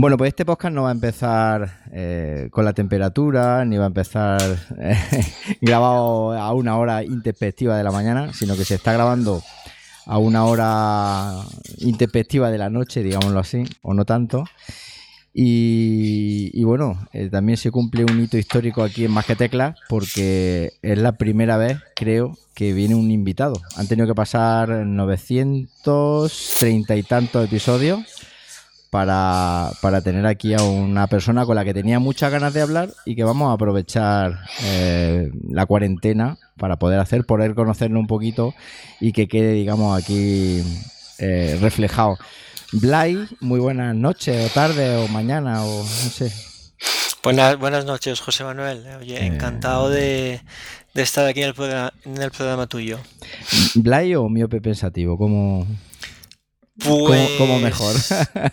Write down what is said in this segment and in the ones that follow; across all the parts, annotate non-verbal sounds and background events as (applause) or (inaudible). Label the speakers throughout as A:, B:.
A: Bueno, pues este podcast no va a empezar eh, con la temperatura, ni va a empezar eh, (laughs) grabado a una hora introspectiva de la mañana, sino que se está grabando a una hora introspectiva de la noche, digámoslo así, o no tanto. Y, bueno, eh, también se cumple un hito histórico aquí en Más que porque es la primera vez, creo, que viene un invitado. Han tenido que pasar 930 y tantos episodios para, para tener aquí a una persona con la que tenía muchas ganas de hablar y que vamos a aprovechar eh, la cuarentena para poder hacer, poder conocerlo un poquito y que quede, digamos, aquí eh, reflejado. Blay, muy buenas noches, o tarde, o mañana, o no sé.
B: Buenas, buenas noches, José Manuel. Oye,
A: Eh,
B: encantado de, de estar aquí en el, programa, en el programa tuyo.
A: ¿Blay o miope pensativo? ¿Cómo,
B: Pues,
A: cómo mejor?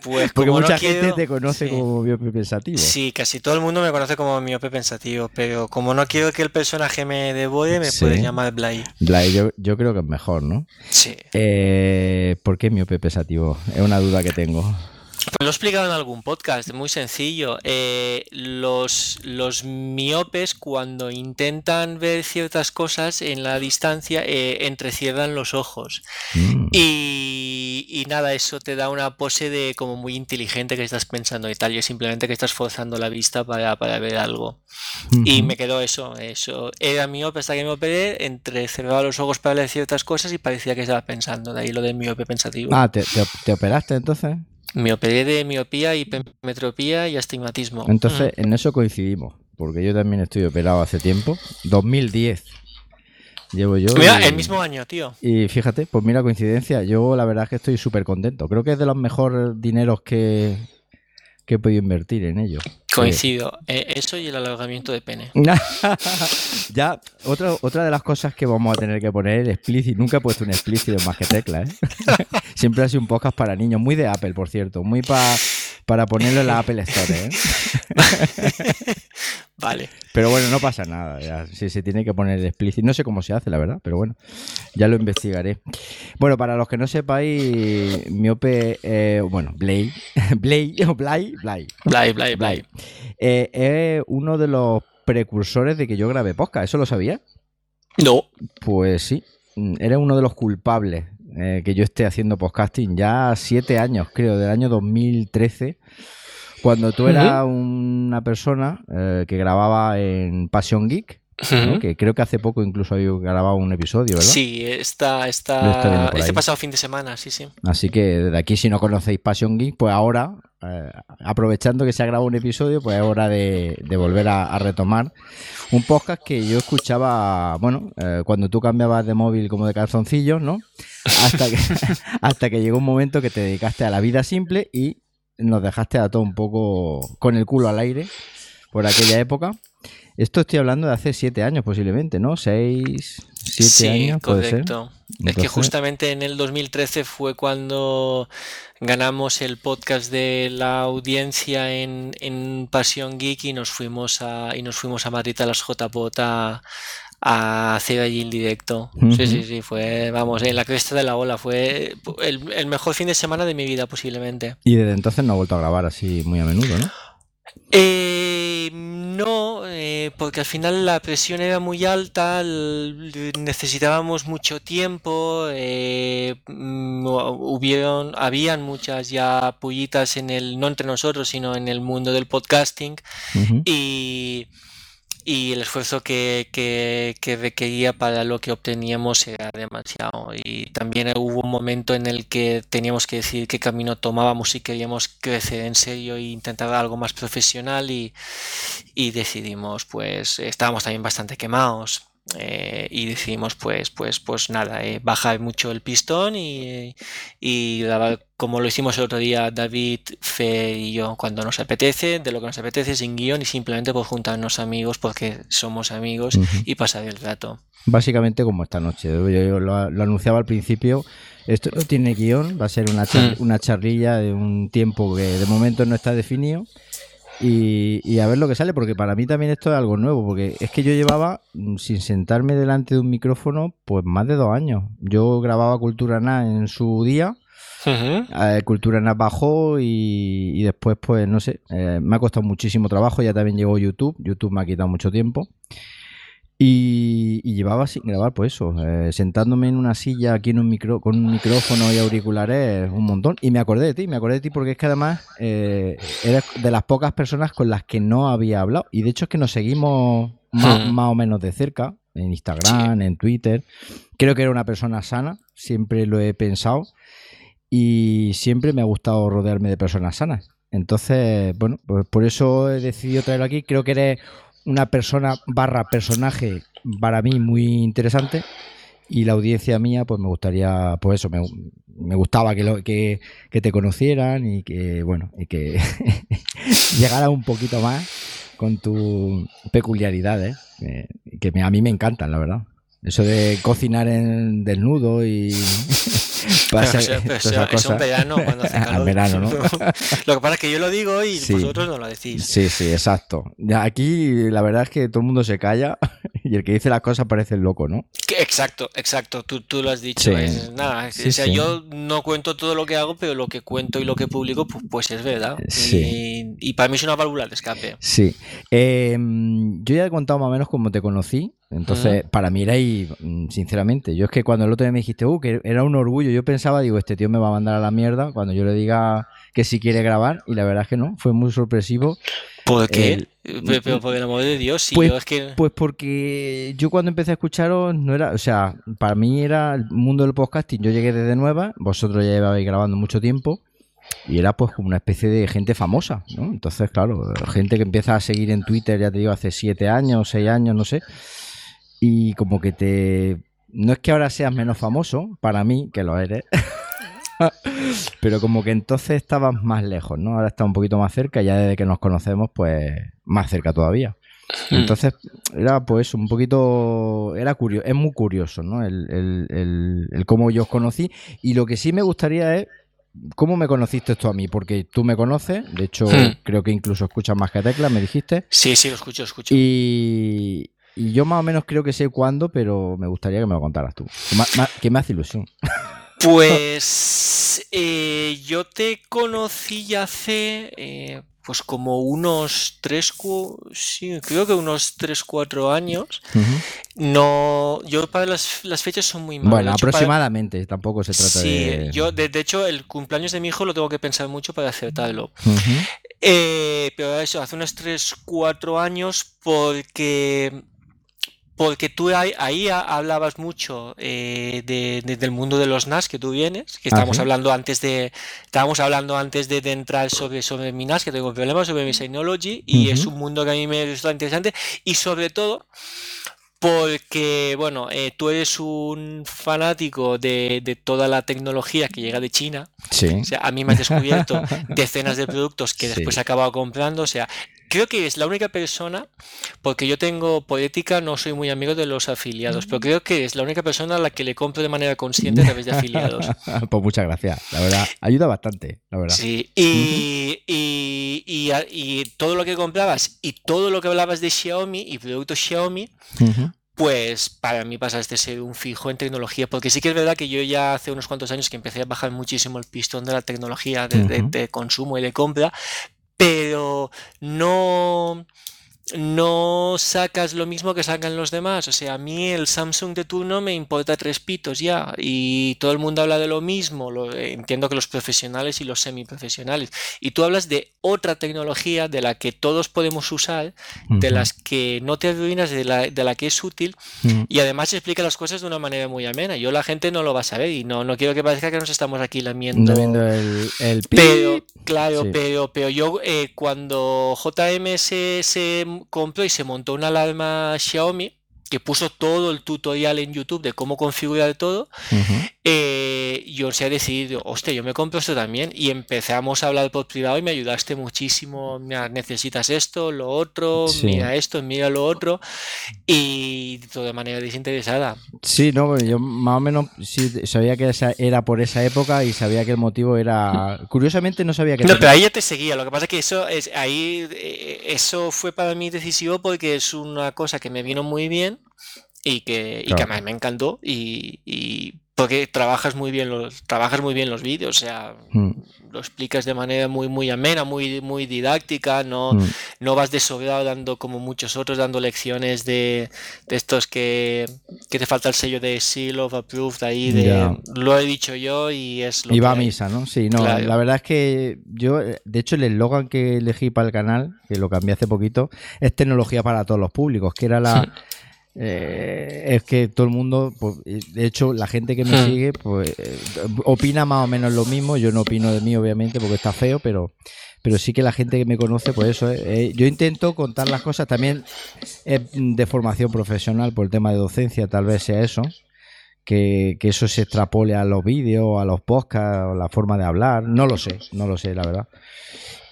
B: Pues (laughs)
A: Porque
B: como no
A: mucha gente
B: quiero-
A: te conoce
B: sí.
A: como miope pensativo.
B: Sí, casi todo el mundo me conoce como miope pensativo, pero como no quiero que el personaje me devore, me
A: Sí.
B: puedes llamar Blay.
A: Blay, yo, yo creo que es mejor, ¿no?
B: Sí.
A: Eh, ¿Por qué miope pensativo? Es una duda que tengo.
B: Pues lo he explicado en algún podcast, muy sencillo. Eh, los, los miopes cuando intentan ver ciertas cosas en la distancia eh, entrecierran los ojos.
A: Mm.
B: Y, y nada, eso te da una pose de como muy inteligente que estás pensando y tal. Y es simplemente que estás forzando la vista para, para ver algo. Y me quedó eso, eso. Era miope hasta que me operé, entrecerraba los ojos para ver ciertas cosas y parecía que estaba pensando. De ahí lo de miope pensativo.
A: Ah, ¿te, te, te operaste entonces?
B: Me operé de miopía, hipermetropía y astigmatismo.
A: Entonces, en eso coincidimos. Porque yo también estoy operado hace tiempo. 2010. Llevo yo.
B: Mm. Mira,
A: y-
B: el mismo año, tío.
A: Y fíjate, pues mira coincidencia, yo la verdad es que estoy súper contento. Creo que es de los mejores dineros que, que he podido invertir en ello.
B: Coincido. Eh, eso y el alargamiento de pene. (laughs)
A: ya, otra, otra de las cosas que vamos a tener que poner es explícito. Nunca he puesto un explícito más que tecla, ¿eh? (laughs) Siempre ha sido un podcast para niños, muy de Apple, por cierto, muy pa- para ponerlo en la Apple Store, ¿eh? (laughs)
B: Vale.
A: Pero bueno, no pasa nada. ya, si se tiene que poner explícito. No sé cómo se hace, la verdad, pero bueno, ya lo investigaré. Bueno, para los que no sepáis, Miope, eh, bueno, Blay, (laughs) Blay, o Blay, Blay,
B: Blay, blay, blay.
A: Blay, eh, es uno de los precursores de que yo grabé podcast. ¿Eso lo sabía?
B: No.
A: Pues sí, mm, eres uno de los culpables eh, que yo esté haciendo podcasting ya siete años, creo, del año 2013, cuando tú eras una persona eh, que grababa en Passion Geek, que creo que hace poco incluso había grabado un episodio, ¿verdad?
B: Sí, está, está, este
A: ahí.
B: pasado fin de semana, sí, sí.
A: Así que desde aquí, si no conocéis Passion Geek, pues ahora, eh, aprovechando que se ha grabado un episodio, pues es hora de, de volver a, a retomar un podcast que yo escuchaba, bueno, eh, cuando tú cambiabas de móvil como de calzoncillos, ¿no? Hasta que, (laughs) hasta que llegó un momento que te dedicaste a la vida simple y nos dejaste a todo un poco con el culo al aire por aquella época. Esto estoy hablando de hace siete años posiblemente, ¿no? Seis, siete
B: sí,
A: años, puede ser.
B: correcto. Es que justamente en el 2013 fue cuando ganamos el podcast de la audiencia en, en Pasión Geek y nos fuimos a, y nos fuimos a Madrid a las JPOT a, a hacer allí el directo. Sí, sí, sí, fue, vamos, en la cresta de la ola. Fue el, el mejor fin de semana de mi vida posiblemente.
A: Y desde entonces no he vuelto a grabar así muy a menudo, ¿no?
B: Eh, no, eh, porque al final la presión era muy alta, necesitábamos mucho tiempo, eh, hubieron, habían muchas ya pullitas en el, no entre nosotros, sino en el mundo del podcasting y, y el esfuerzo que, que, que requería para lo que obteníamos era demasiado. Y también hubo un momento en el que teníamos que decidir qué camino tomábamos si queríamos crecer en serio e intentar algo más profesional y, y decidimos, pues estábamos también bastante quemados. Eh, y decidimos pues pues pues nada eh, bajar mucho el pistón y, y como lo hicimos el otro día David, Fe y yo cuando nos apetece, de lo que nos apetece sin guion y simplemente por juntarnos amigos porque somos amigos y pasar el rato.
A: Básicamente como esta noche. Yo, yo lo, lo anunciaba al principio. Esto no tiene guion, va a ser una, char- una charrilla de un tiempo que de momento no está definido. Y, y a ver lo que sale, porque para mí también esto es algo nuevo, porque es que yo llevaba mm, sin sentarme delante de un micrófono pues más de dos años. Yo grababa Cultura Na en su día, Uh Cultura NAS bajó y, después, pues, no sé, eh, me ha costado muchísimo trabajo. Ya también llegó YouTube. YouTube me ha quitado mucho tiempo. Y, llevaba sin grabar, pues eso, eh, sentándome en una silla aquí en un micro, con un micrófono y auriculares un montón. Y me acordé de ti, me acordé de ti porque es que además eh, eres de las pocas personas con las que no había hablado. Y de hecho es que nos seguimos más, hmm. o menos de cerca, en Instagram, en Twitter. Creo que era una persona sana, siempre lo he pensado. Y siempre me ha gustado rodearme de personas sanas. Entonces, bueno, pues por eso he decidido traerlo aquí. Creo que eres una persona barra personaje para mí muy interesante y la audiencia mía pues me gustaría pues eso me, me gustaba que, lo, que, que, te conocieran y que bueno y que (laughs) llegara un poquito más con tus peculiaridades eh, que a mí me encantan la verdad eso de cocinar en desnudo y (laughs)
B: es un verano cuando hace (laughs) calor.
A: verano, ¿no? (laughs)
B: lo que pasa es que yo lo digo y vosotros no lo decís.
A: Sí, sí, exacto. Aquí la verdad es que todo el mundo se calla y el que dice las cosas parece el loco, ¿no?
B: Exacto, exacto. Tú, tú lo has dicho. nada, o sea, yo no cuento todo lo que hago, pero lo que cuento y lo que publico, pues, pues es verdad. Y, y, para mí es una válvula de escape.
A: Sí. Em, yo ya he contado más o menos cómo te conocí. Entonces, para mí era ahí, mm, sinceramente, yo es que cuando el otro día me dijiste, uh, que era un orgullo, yo pensaba, digo, este tío me va a mandar a la mierda cuando yo le diga que si quiere grabar, y la verdad es que no, fue muy sorpresivo.
B: ¿Por qué? Pero por el amor de Dios, sí,
A: pues,
B: es que...
A: Pues porque yo cuando empecé a escucharos, no era, o sea, para mí era el mundo del podcasting, yo llegué desde nueva, vosotros ya llevabais grabando mucho tiempo, y era pues como una especie de gente famosa, ¿no? Entonces, claro, gente que empieza a seguir en Twitter, ya te digo, hace siete años, seis años, no sé y como que te... No es que ahora seas menos famoso, para mí, que lo eres, (laughs) pero como que entonces estabas más lejos, ¿no? Ahora está un poquito más cerca, ya desde que nos conocemos, pues más cerca todavía. Hmm. Entonces, era pues un poquito, era curioso, es muy curioso, ¿no? El, el, el, cómo yo os conocí. Y lo que sí me gustaría es ¿Cómo me conociste esto a mí? Porque tú me conoces, de hecho hmm. creo que incluso escuchas más que Tecla, me dijiste.
B: Sí, sí, lo escucho, escucho.
A: Y, y yo más o menos creo que sé cuándo, pero me gustaría que me lo contaras tú. Que me, hace ilusión. (laughs)
B: Pues eh, yo te conocí hace eh, pues como unos 3, sí, creo que unos 3, 4 años. No, yo para las, las, fechas son muy malas.
A: Bueno, aproximadamente, tampoco se trata de...
B: Sí, yo de, hecho el cumpleaños de mi hijo lo tengo que pensar mucho para acertarlo. Eh, pero eso, hace unos 3, 4 años porque porque tú ahí, hablabas mucho eh, del mundo de los NAS que tú vienes, que estábamos hablando antes de estábamos hablando antes de, entrar sobre, sobre mi NAS, que tengo problemas sobre mi Synology, y es un mundo que a mí me resulta interesante, y sobre todo porque, bueno, eh, tú eres un fanático de, toda la tecnología que llega de China.
A: Sí.
B: O sea, a mí me has descubierto (laughs) decenas de productos que después he acabado comprando. O sea, creo que es la única persona, porque yo tengo poética, no soy muy amigo de los afiliados, pero creo que es la única persona a la que le compro de manera consciente a través de afiliados. (laughs)
A: pues muchas gracias, la verdad, ayuda bastante, la verdad.
B: Sí, y, y, todo lo que comprabas y todo lo que hablabas de Xiaomi y productos Xiaomi, pues para mí pasaste a ser un fijo en tecnología, porque sí que es verdad que yo ya hace unos cuantos años que empecé a bajar muchísimo el pistón de la tecnología de consumo y de compra, pero no no sacas lo mismo que sacan los demás. O sea, a mí el Samsung de turno me importa tres pitos ya. Y todo el mundo habla de lo mismo. Lo, entiendo que los profesionales y los semiprofesionales. Y tú hablas de otra tecnología de la que todos podemos usar, de las que no te arruinas, de la, de la que es útil. Y además explica las cosas de una manera muy amena. Yo la gente no lo va a saber y no, no quiero que parezca que nos estamos aquí lamiendo.
A: el, el
B: pero, claro, pero, pero yo eh, cuando JM se, se compró y se montó una alarma Xiaomi que puso todo el tutorial en YouTube de cómo configurar todo, eh, yo se ha decidido, hostia, yo me compro esto también y empezamos a hablar por privado y me ayudaste muchísimo, mira, necesitas esto, lo otro, mira esto, mira lo otro y todo de manera desinteresada.
A: Sí, no, yo más o menos sí, sabía que esa era por esa época y sabía que el motivo era, curiosamente no sabía que...
B: No, pero ahí ya te seguía, lo que pasa es que eso, es, ahí, eh, eso fue para mí decisivo porque es una cosa que me vino muy bien y que, y que además me encantó y, porque trabajas muy bien los trabajas muy bien los vídeos o sea mm. lo explicas de manera muy muy amena muy muy didáctica no mm. no vas desobrado dando como muchos otros dando lecciones de, de estos que, que, te falta el sello de seal of approved ahí de lo he dicho yo y es lo
A: y va a misa no sí no la verdad es que yo de hecho el eslogan que elegí para el canal que lo cambié hace poquito es tecnología para todos los públicos que era la eh, es que todo el mundo, pues, de hecho, la gente que me hmm. sigue, pues eh, opina más o menos lo mismo. Yo no opino de mí, obviamente, porque está feo, pero, pero sí que la gente que me conoce, pues eso. Eh, yo intento contar las cosas también de formación profesional, por el tema de docencia, tal vez sea eso. Que, que eso se extrapole a los vídeos, a los podcasts, a la forma de hablar. No lo sé, no lo sé, la verdad.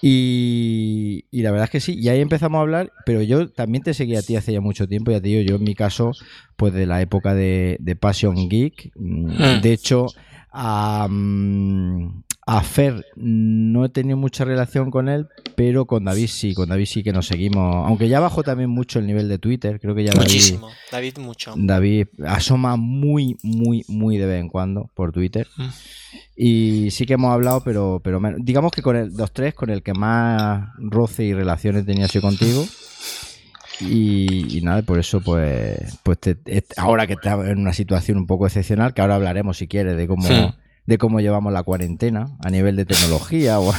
A: Y, la verdad es que sí, y ahí empezamos a hablar, pero yo también te seguía a ti hace ya mucho tiempo, ya te digo, yo en mi caso, pues de la época de, Passion Geek, mm, hmm. de hecho, a, a Fer no he tenido mucha relación con él, pero con David sí, con David sí que nos seguimos, aunque ya bajó también mucho el nivel de Twitter, creo que ya
B: Muchísimo, David, mucho.
A: David asoma muy, muy, muy de vez en cuando por Twitter. Hmm. Y sí que hemos hablado, pero, pero digamos que con el, los tres, con el que más roce y relaciones tenía sido contigo. Y, nada, por eso, pues, pues ahora que estamos en una situación un poco excepcional, que ahora hablaremos si quieres de cómo, de cómo llevamos la cuarentena a nivel de tecnología (laughs) o,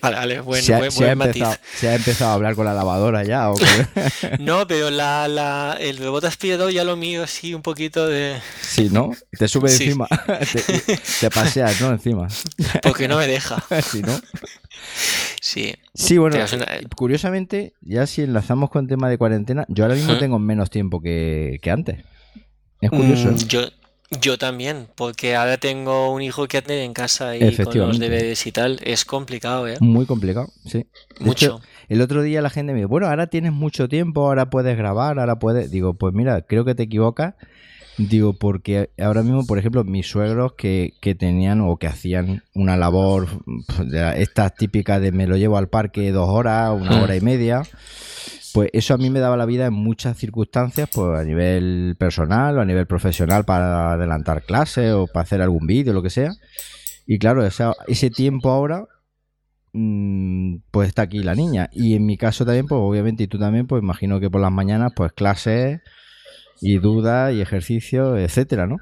B: Vale, bueno,
A: se, ha, empezado, a hablar con la lavadora ya. (laughs)
B: no, pero la, la, el robot aspirador ya lo mío así un poquito de.
A: Sí, ¿no? Te sube encima. (laughs) te, paseas, ¿no? Encima.
B: Porque no me deja.
A: sí, ¿no?
B: Sí.
A: Sí, bueno, curiosamente, ya si enlazamos con el tema de cuarentena, yo ahora mismo tengo menos tiempo que, que antes. Es curioso. Mm,
B: ¿eh? yo, yo también, porque ahora tengo un hijo que atender en casa y con los deberes y tal, es complicado, ¿eh?
A: Muy complicado, sí.
B: mucho.
A: el otro día la gente me dijo, bueno, ahora tienes mucho tiempo, ahora puedes grabar, ahora puedes... Digo, pues mira, creo que te equivocas. Digo, porque ahora mismo, por ejemplo, mis suegros que, que tenían o que hacían una labor, pues, esta típica de me lo llevo al parque dos horas, una hmm. hora y media pues eso a mí me daba la vida en muchas circunstancias, pues a nivel personal o a nivel profesional para adelantar clases o para hacer algún vídeo, lo que sea. Y claro, ese tiempo ahora, mm, pues está aquí la niña. Y en mi caso también, pues obviamente, y tú también, pues imagino que por las mañanas, pues clases y dudas y ejercicios, etcétera, ¿no?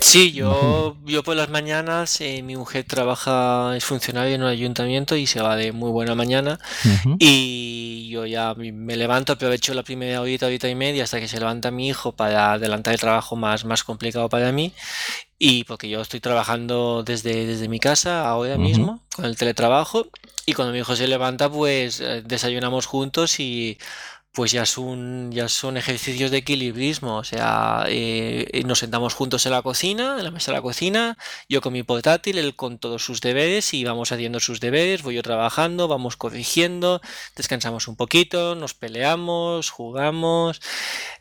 B: Sí, yo, yo por las mañanas, eh, mi mujer trabaja, es funcionaria en un ayuntamiento y se va de muy buena mañana. Y yo ya me levanto, aprovecho la primera horita, horita y media hasta que se levanta mi hijo para adelantar el trabajo más, más complicado para mí. Y porque yo estoy trabajando desde, desde mi casa ahora mismo, con el teletrabajo. Y cuando mi hijo se levanta, pues eh, desayunamos juntos y pues ya son, ya son ejercicios de equilibrismo. O sea, eh, eh, nos sentamos juntos en la cocina, en la mesa de la cocina, yo con mi portátil, él con todos sus deberes y vamos haciendo sus deberes, voy yo trabajando, vamos corrigiendo, descansamos un poquito, nos peleamos, jugamos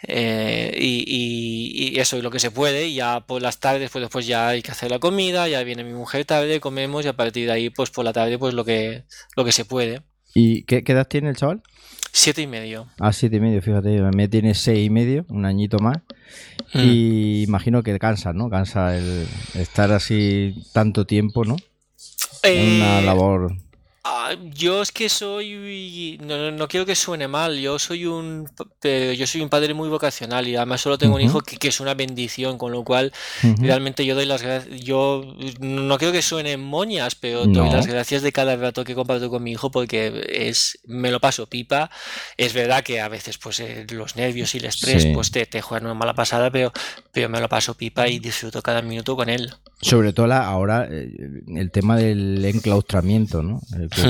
B: eh, y, y, eso es lo que se puede. Y ya por las tardes, pues después ya hay que hacer la comida, ya viene mi mujer tarde, comemos y a partir de ahí, pues por la tarde, pues lo que, lo que se puede.
A: ¿Y qué, qué edad tiene el chaval?
B: Siete y medio.
A: Ah, siete y medio, fíjate, me tiene seis y medio, un añito más. Mm. Y imagino que cansa, ¿no? Cansa el estar así tanto tiempo, ¿no? Una eh, labor.
B: Ah, yo es que soy, no, no, quiero que suene mal, yo soy un, yo soy un padre muy vocacional y además solo tengo un hijo que, es una bendición, con lo cual realmente yo doy las gracias, yo no quiero que suene moñas, pero doy las gracias de cada rato que comparto con mi hijo porque es, me lo paso pipa. Es verdad que a veces pues eh, los nervios y el estrés pues te, te juegan una mala pasada, pero, pero me lo paso pipa y disfruto cada minuto con él.
A: Sobre todo ahora eh, el tema del enclaustramiento, ¿no?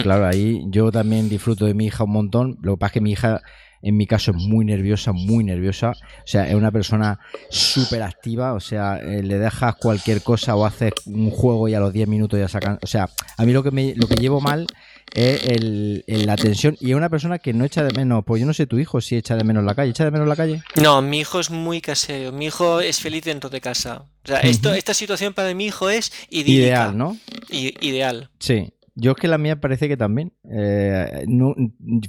A: claro, ahí yo también disfruto de mi hija un montón. Lo que pasa es que mi hija, en mi caso, es muy nerviosa, muy nerviosa. O sea, es una persona súper activa. O sea, eh, le dejas cualquier cosa o haces un juego y a los 10 minutos ya sacan. O sea, a mí lo que, me, lo que llevo mal es el, la tensión. Y es una persona que no echa de menos, pues yo no sé tu hijo si echa de menos la calle. ¿Echa de menos la calle?
B: No, mi hijo es muy casero. Mi hijo es feliz dentro de casa. O sea, esto, esta situación para mi hijo es idílica.
A: Ideal, ¿no?
B: ideal.
A: Sí. Yo es que la mía parece que también. Eh, no,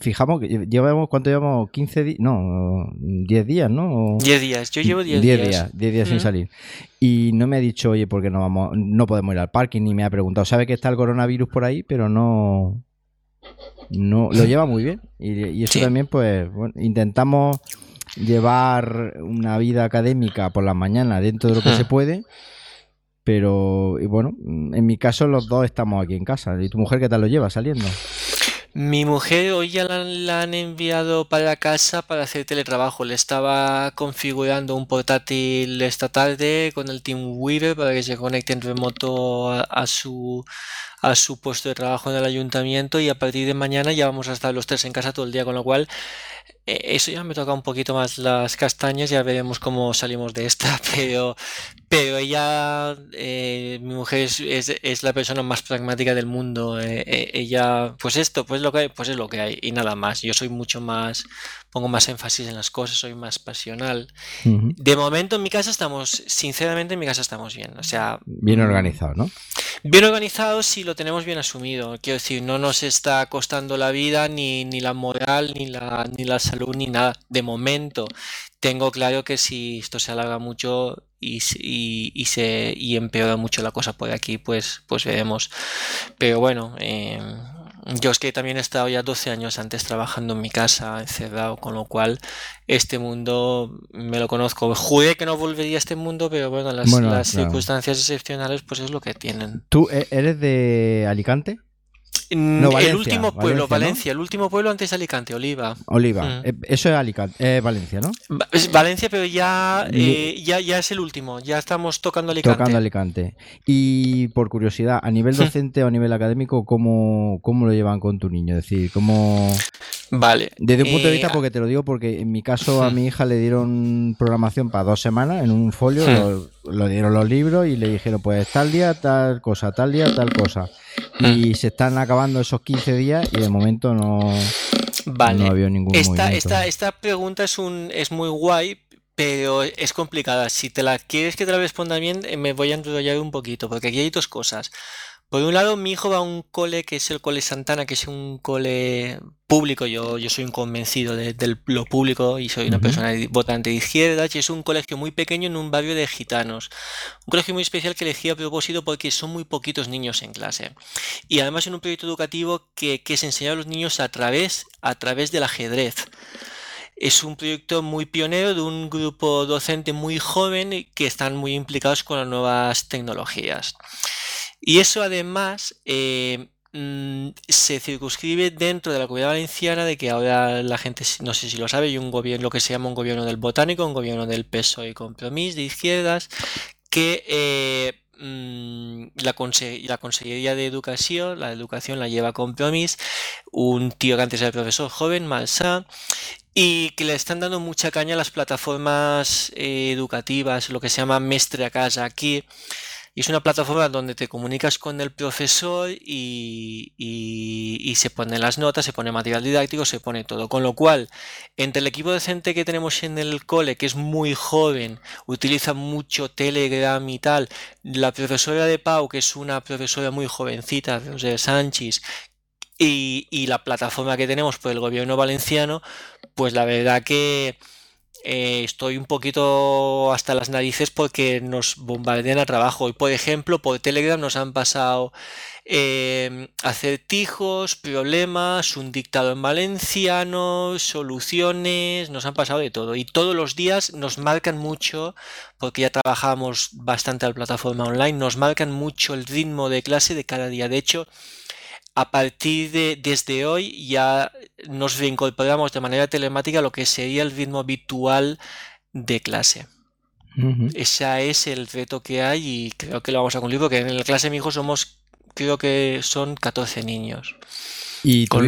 A: fijamos llevamos, ¿cuánto llevamos? 15 días, no, 10 días, ¿no?
B: 10 días, yo llevo 10 días. 10 días,
A: 10 días sin salir. Y no me ha dicho, oye, porque no vamos, no podemos ir al parking, ni me ha preguntado, sabe que está el coronavirus por ahí, pero no, no, lo lleva muy bien. Y, eso también, pues, bueno, intentamos llevar una vida académica por la mañana dentro de lo que se puede pero, y bueno, en mi caso los dos estamos aquí en casa. ¿Y tu mujer qué tal lo lleva saliendo?
B: Mi mujer hoy ya la, han enviado para casa para hacer teletrabajo. Le estaba configurando un portátil esta tarde con el Team Weaver para que se conecte en remoto a, su, a su puesto de trabajo en el ayuntamiento y a partir de mañana ya vamos a estar los tres en casa todo el día, con lo cual eh, eso ya me toca un poquito más las castañas, ya veremos cómo salimos de esta, (laughs) pero, pero ella, eh, mi mujer es, la persona más pragmática del mundo. Eh, ella, pues esto, pues lo que hay, pues es lo que hay y nada más. Yo soy mucho más, pongo más énfasis en las cosas, soy más pasional. De momento en mi casa estamos, sinceramente en mi casa estamos bien. O sea,
A: bien organizado, ¿no?
B: Bien organizado si lo tenemos bien asumido. Quiero decir, no nos está costando la vida, ni, ni la moral, ni la, ni la salud, ni nada. De momento, tengo claro que si esto se alarga mucho y, y, se y empeora mucho la cosa por aquí, pues, pues veremos. Pero bueno, eh, yo es que también he estado ya 12 años antes trabajando en mi casa, encerrado, con lo cual este mundo me lo conozco. Juré que no volvería a este mundo, pero bueno, las, circunstancias excepcionales pues es lo que tienen.
A: ¿Tú e-, eres de Alicante?
B: El último pueblo, Valencia, el último pueblo antes de Alicante, Oliva.
A: Oliva, mm. eh, eso es Alicante, eh, Valencia, ¿no?
B: Es Valencia, pero ya, eh, ya, ya es el último, ya estamos tocando Alicante.
A: Tocando Alicante. Y por curiosidad, a nivel docente o a nivel académico, ¿cómo, cómo lo llevan con tu niño? Es decir, ¿cómo,
B: Vale.
A: Desde un punto de vista, eh, porque te lo digo, porque en mi caso a mi hija le dieron programación para dos semanas en un folio, lo, dieron los libros y le dijeron, pues tal día, tal cosa, tal día, tal cosa. Y se están acabando esos 15 días y de momento no,
B: vale.
A: no había ningún
B: esta, esta, esta pregunta es, un, es muy guay, pero es complicada. Si te la quieres que te la responda bien, eh, me voy a enrollar un poquito, porque aquí hay dos cosas. Por un lado, mi hijo va a un cole que es el Cole Santana, que es un cole público. Yo, yo soy un convencido de, lo público y soy una persona votante de izquierda. Y es un colegio muy pequeño en un barrio de gitanos. Un colegio muy especial que elegí a propósito porque son muy poquitos niños en clase. Y además en un proyecto educativo que, que se enseña a los niños a través, a través del ajedrez. Es un proyecto muy pionero de un grupo docente muy joven que están muy implicados con las nuevas tecnologías. Y eso además eh, mm, se circunscribe dentro de la comunidad valenciana de que ahora la gente, no sé si lo sabe, hay un gobierno, lo que se llama un gobierno del botánico, un gobierno del PSOE y Compromís de izquierdas, que eh, mm, la, la, Consejería de Educación, la educación la lleva Compromís, un tío que antes era profesor joven, Malsa, y que le están dando mucha caña a las plataformas eh, educativas, lo que se llama Mestre a Casa aquí y es una plataforma donde te comunicas con el profesor y, se ponen las notas, se pone material didáctico, se pone todo. Con lo cual, entre el equipo docente que tenemos en el cole, que es muy joven, utiliza mucho Telegram y tal, la profesora de Pau, que es una profesora muy jovencita, José Sánchez, y, y la plataforma que tenemos por el gobierno valenciano, pues la verdad que eh, estoy un poquito hasta las narices porque nos bombardean a trabajo. Y por ejemplo, por Telegram nos han pasado eh, acertijos, problemas, un dictado en valenciano, soluciones, nos han pasado de todo. Y todos los días nos marcan mucho, porque ya trabajamos bastante a la plataforma online, nos marcan mucho el ritmo de clase de cada día. De hecho, a partir de desde hoy ya nos reincorporamos de manera telemática a lo que sería el ritmo habitual de clase. Ese es el reto que hay y creo que lo vamos a cumplir porque en la clase de mi hijo somos, creo que son 14 niños.
A: ¿Y tu,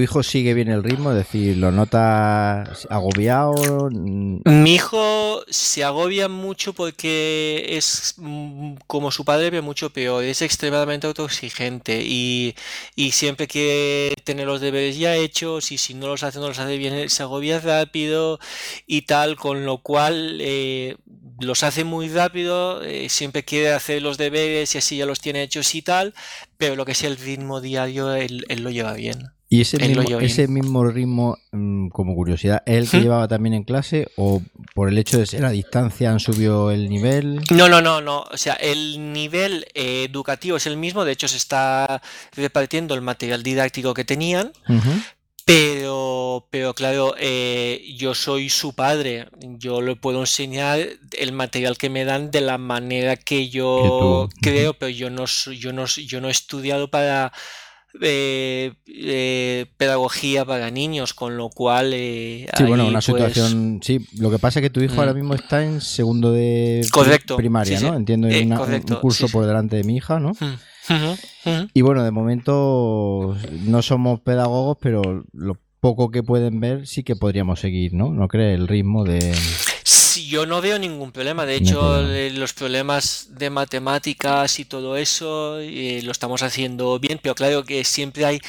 A: hijo sigue bien el ritmo? Es decir, ¿lo notas agobiado?
B: Mi hijo se agobia mucho porque es mm, como su padre, pero mucho peor. Es extremadamente autoexigente y, y siempre que tener los deberes ya hechos y si no los hace, no los hace bien, se agobia rápido y tal, con lo cual eh, los hace muy rápido, eh, siempre quiere hacer los deberes y así ya los tiene hechos y tal, pero lo que es el ritmo diario, él, lo lleva bien.
A: ¿Y ese, mismo, ese mismo ritmo, mm, como curiosidad, es el que llevaba también en clase o por el hecho de ser a distancia han subido el nivel?
B: No, no, no, no. O sea, el nivel eh, educativo es el mismo, de hecho se está repartiendo el material didáctico que tenían, pero, pero claro, eh, yo soy su padre, yo le puedo enseñar el material que me dan de la manera que yo creo, pero yo no, yo, no, yo no he estudiado para eh, eh, pedagogía para niños, con lo cual...
A: sí, bueno, una pues situación... Sí, lo que pasa es que tu hijo ahora mm. mismo está en segundo de primaria, ¿no? Entiendo, en un curso por delante de mi hija, ¿no? Mm. Y bueno, de momento no somos pedagogos, pero lo poco que pueden ver sí que podríamos seguir, ¿no? ¿No cree el ritmo de...?
B: Sí, yo no veo ningún problema. De hecho, los problemas de matemáticas y todo eso eh, lo estamos haciendo bien, pero claro que siempre hay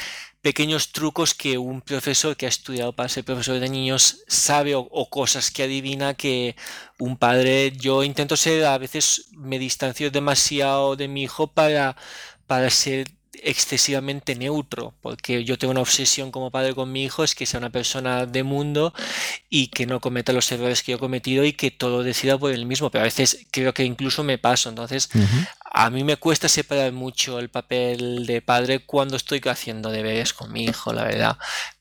B: pequeños trucos que un profesor que ha estudiado para ser profesor de niños sabe o, cosas que adivina que un padre, yo intento ser, a veces me distancio demasiado de mi hijo para, para ser excesivamente neutro, porque yo tengo una obsesión como padre con mi hijo, es que sea una persona de mundo y que no cometa los errores que yo he cometido y que todo decida por él mismo, pero a veces creo que incluso me paso, entonces a mí me cuesta separar mucho el papel de padre cuando estoy haciendo deberes con mi hijo, la verdad.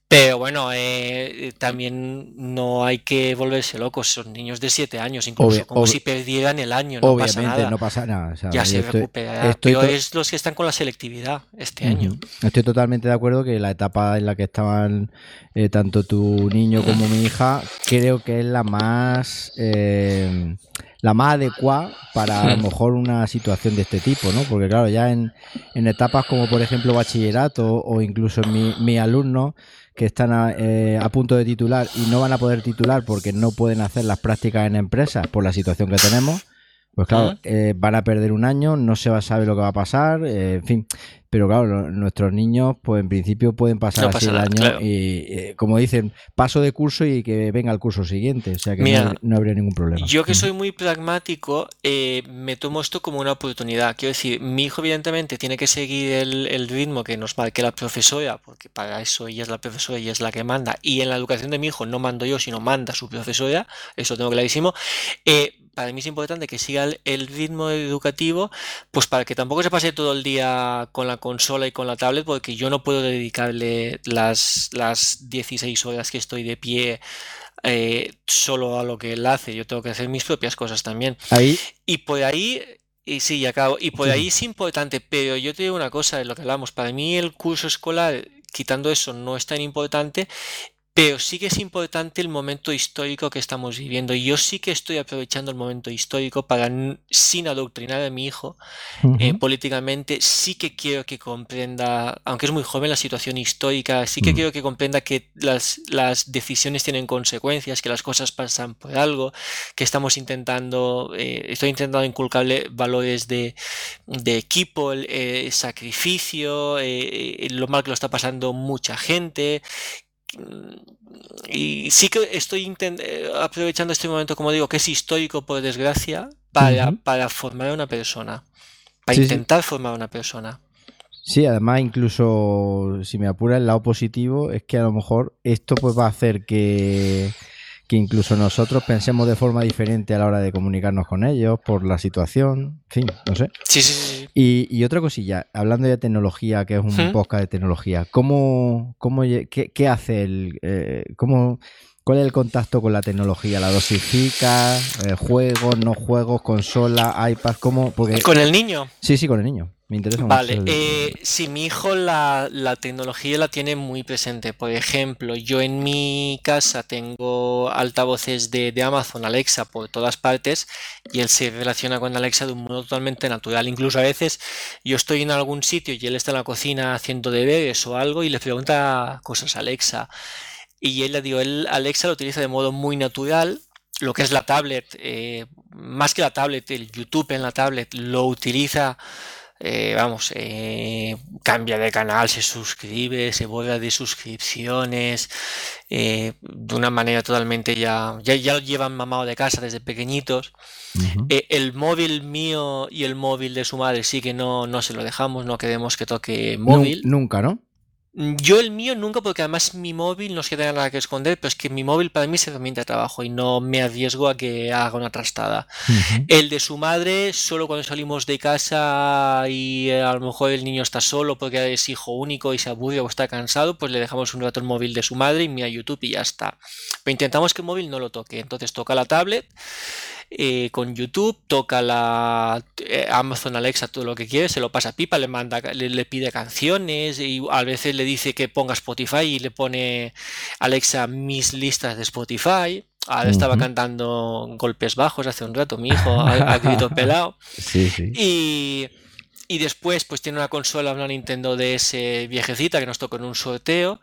B: Pero bueno, eh, también no hay que volverse locos. Son niños de 7 años, incluso como si perdieran el año. No
A: obviamente,
B: pasa nada.
A: no pasa nada.
B: ya se recupera. Pero es los que están con la selectividad este año.
A: Estoy totalmente de acuerdo que la etapa en la que estaban eh, tanto tu niño como mi hija, creo que es la más. Eh, la más adecuada para a lo mejor una situación de este tipo, ¿no? Porque claro, ya en, en etapas como por ejemplo bachillerato o incluso mi, mi alumno que están eh, a, punto de titular y no van a poder titular porque no pueden hacer las prácticas en empresas por la situación que tenemos, pues claro, eh, van a perder un año, no se va a saber lo que va a pasar, eh, en fin. Pero claro, nuestros niños, pues en principio pueden pasar así el año y, eh, como dicen, paso de curso y que venga el curso siguiente. O sea que no, habría ningún problema.
B: Yo que soy muy pragmático, me tomo esto como una oportunidad. Quiero decir, mi hijo evidentemente tiene que seguir el, el, ritmo que nos marque la profesora, porque para eso ella es la profesora y es la que manda. Y en la educación de mi hijo no mando yo, sino manda su profesora, eso tengo clarísimo. Eh, para mí es importante que siga el, ritmo educativo, pues para que tampoco se pase todo el día con la consola y con la tablet, porque yo no puedo dedicarle las, las 16 horas que estoy de pie eh, solo a lo que él hace. Yo tengo que hacer mis propias cosas también.
A: Ahí.
B: Y por ahí y sí, acabo. Y por ahí es importante, pero yo te digo una cosa de lo que hablamos. Para mí el curso escolar, quitando eso, no es tan importante. Pero sí que es importante el momento histórico que estamos viviendo. Y yo sí que estoy aprovechando el momento histórico para, sin adoctrinar a mi hijo eh, políticamente, sí que quiero que comprenda, aunque es muy joven, la situación histórica, sí que mm. quiero que comprenda que las, las, decisiones tienen consecuencias, que las cosas pasan por algo, que estamos intentando, eh, estoy intentando inculcarle valores de, de equipo, el eh, sacrificio, lo mal que lo está pasando mucha gente y sí que estoy eh, aprovechando este momento, como digo, que es histórico por desgracia, para, para formar a una persona, para intentar formar a una persona.
A: Sí, además incluso si me apura el lado positivo es que a lo mejor esto pues va a hacer que que incluso nosotros pensemos de forma diferente a la hora de comunicarnos con ellos por la situación, en fin, no sé.
B: Sí, sí, sí.
A: Y, otra cosilla, hablando de tecnología, que es un podcast de tecnología, ¿cómo, cómo qué, hace el, eh, cómo, cuál es el contacto con la tecnología? ¿La dosifica? Eh, ¿Juegos, no juegos, consola, iPad? ¿Cómo? Porque...
B: ¿Con el niño?
A: Sí, sí, con el niño. Me interesa
B: vale, eh, si mi hijo la, tecnología la tiene muy presente. Por ejemplo, yo en mi casa tengo altavoces de, Amazon, Alexa, por todas partes y él se relaciona con Alexa de un modo totalmente natural. Incluso a veces yo estoy en algún sitio y él está en la cocina haciendo deberes o algo y le pregunta cosas a Alexa. Y él le digo, él Alexa lo utiliza de modo muy natural. Lo que es la tablet, eh, más que la tablet, el YouTube en la tablet lo utiliza eh, vamos, cambia de canal, se suscribe, se vuelve de suscripciones, de una manera totalmente ya, ya, ya lo llevan mamado de casa desde pequeñitos. el móvil mío y el móvil de su madre sí que no, no se lo dejamos, no queremos que toque móvil.
A: Nunca, ¿no?
B: Yo el mío nunca, porque además mi móvil no es que tenga nada que esconder, pero es que mi móvil para mí es herramienta de trabajo y no me arriesgo a que haga una trastada. El de su madre, solo cuando salimos de casa y a lo mejor el niño está solo porque es hijo único y se aburre o está cansado, pues le dejamos un rato el móvil de su madre y mira YouTube y ya está. Pero intentamos que el móvil no lo toque. Entonces toca la tablet eh, con YouTube, toca la eh, Amazon Alexa, todo lo que quiere, se lo pasa a pipa, le manda, le, pide canciones y a veces le dice que ponga Spotify y le pone Alexa mis listas de Spotify. Ahora estaba cantando golpes bajos hace un rato, mi hijo ha, grito (laughs) pelado. Y, y después, pues tiene una consola, una Nintendo DS viejecita que nos tocó en un sorteo.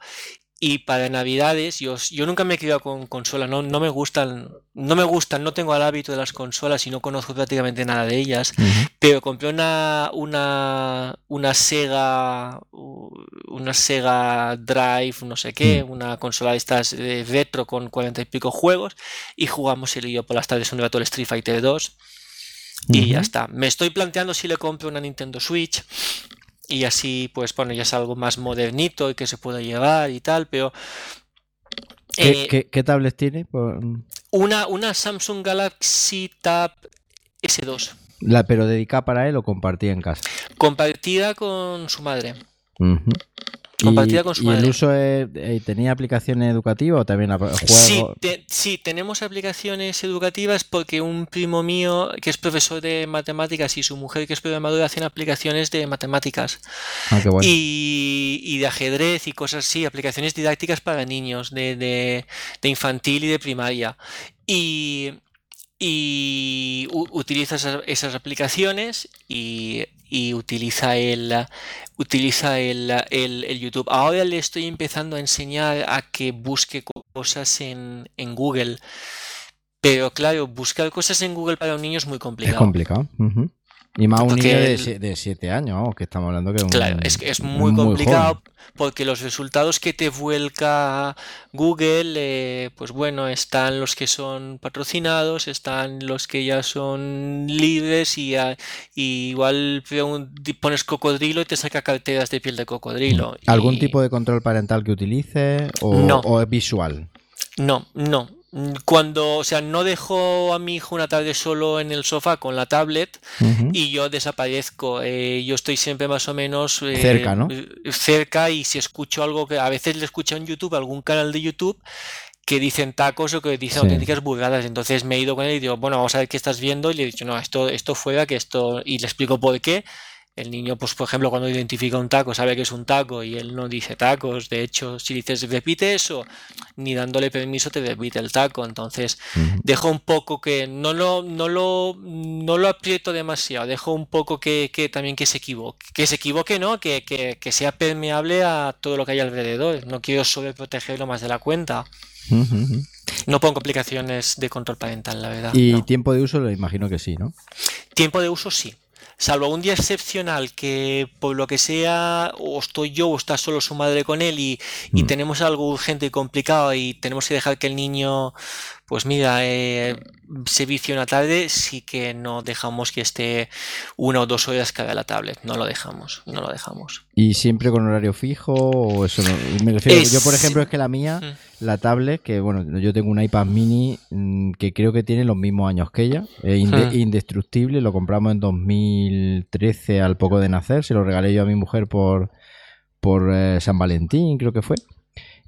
B: Y para Navidades, yo, yo nunca me he quedado con consola, no, no me gustan, no me gustan, no tengo el hábito de las consolas y no conozco prácticamente nada de ellas, pero compré una, una, una Sega, una Sega Drive, no sé qué, mm. una consola de estas de retro con cuarenta y pico juegos y jugamos el y yo por las tardes un rato el Street Fighter 2 y ya está. Me estoy planteando si le compro una Nintendo Switch y así pues bueno ya es algo más modernito y que se pueda llevar y tal pero
A: ¿Qué, eh, tablet tiene?
B: Una, una Samsung Galaxy Tab S2
A: la pero dedicada para él o compartida en casa
B: compartida con su madre
A: Compartida con su ¿Y el uso eh, tenía aplicaciones educativas o también juegos?
B: Sí, tenemos aplicaciones educativas porque un primo mío que es profesor de matemáticas y su mujer que es programadora hacen aplicaciones de matemáticas.
A: Ah, qué bueno.
B: y, de ajedrez y cosas así, aplicaciones didácticas para niños de, de, de infantil y de primaria. Y, y utiliza esas, aplicaciones y, utiliza el utiliza el, el, YouTube. Ahora le estoy empezando a enseñar a que busque cosas en, en, Google. Pero claro, buscar cosas en Google para un niño es muy complicado.
A: Es complicado. Y más un niño de 7 años, que estamos hablando que es
B: Claro, es que es muy, complicado porque los resultados que te vuelca Google, eh, pues bueno, están los que son patrocinados, están los que ya son libres y, igual pones cocodrilo y te saca carteras de piel de cocodrilo.
A: ¿Algún tipo de control parental que utilice o, o es visual?
B: No, no. Cuando, o sea, no dejo a mi hijo una tarde solo en el sofá con la tablet y yo desaparezco. Eh, yo estoy siempre más o menos
A: eh, cerca, ¿no? Eh,
B: cerca y si escucho algo que a veces le escucho en YouTube, algún canal de YouTube que dicen tacos o que dicen auténticas burradas. Entonces me he ido con él y digo, bueno, vamos a ver qué estás viendo. Y le he dicho, no, esto, esto fuera, que esto. Y le explico por qué. El niño, pues por ejemplo, cuando identifica un taco, sabe que es un taco y él no dice tacos. De hecho, si dices repite eso, ni dándole permiso te repite el taco. Entonces, dejo un poco que no lo, no lo, no lo aprieto demasiado, dejo un poco que, también que se equivoque. Que se equivoque, ¿no? Que, que, sea permeable a todo lo que hay alrededor. No quiero sobreprotegerlo más de la cuenta. No pongo complicaciones de control parental, la verdad.
A: ¿Y tiempo de uso? Lo imagino que sí, ¿no?
B: Tiempo de uso sí salvo un día excepcional que por lo que sea o estoy yo o está solo su madre con él y, y mm. tenemos algo urgente y complicado y tenemos que dejar que el niño pues mira, eh, se vicia una tarde, sí que no dejamos que esté una o dos horas cada la tablet, no lo dejamos, no lo dejamos.
A: ¿Y siempre con horario fijo o eso Me refiero, yo por ejemplo es que la mía, mm. la tablet, que bueno, yo tengo un iPad mini mm, que creo que tiene los mismos años que ella, es mm. indestructible, lo compramos en 2013 al poco de nacer, se lo regalé yo a mi mujer por, por eh, San Valentín, creo que fue.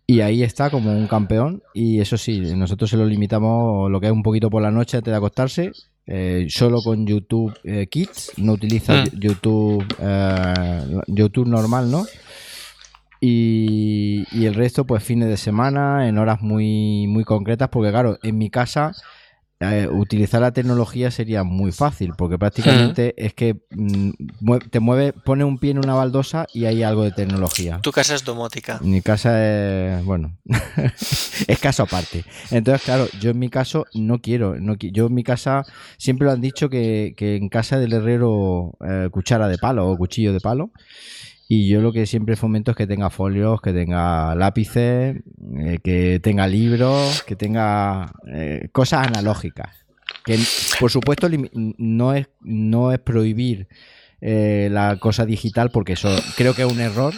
A: Y ahí está como un campeón. Y eso sí, nosotros se lo limitamos lo que es un poquito por la noche antes de acostarse. Eh, solo con YouTube eh, Kids. No utiliza mm. YouTube, eh, YouTube normal, ¿no? Y, y, el resto, pues fines de semana, en horas muy, muy concretas. Porque claro, en mi casa eh, utilizar la tecnología sería muy fácil, porque prácticamente es que mm, te mueve, pone un pie en una baldosa y hay algo de tecnología.
B: Tu casa es domótica.
A: Mi casa es, bueno, (laughs) es caso aparte. Entonces, claro, yo en mi caso no quiero, no, yo en mi casa siempre lo han dicho que, que en casa del herrero eh, cuchara de palo o cuchillo de palo. Y yo lo que siempre fomento es que tenga folios, que tenga lápices, eh, que tenga libros, que tenga eh, cosas analógicas. Que por supuesto no es, no es prohibir eh, la cosa digital porque eso creo que es un error.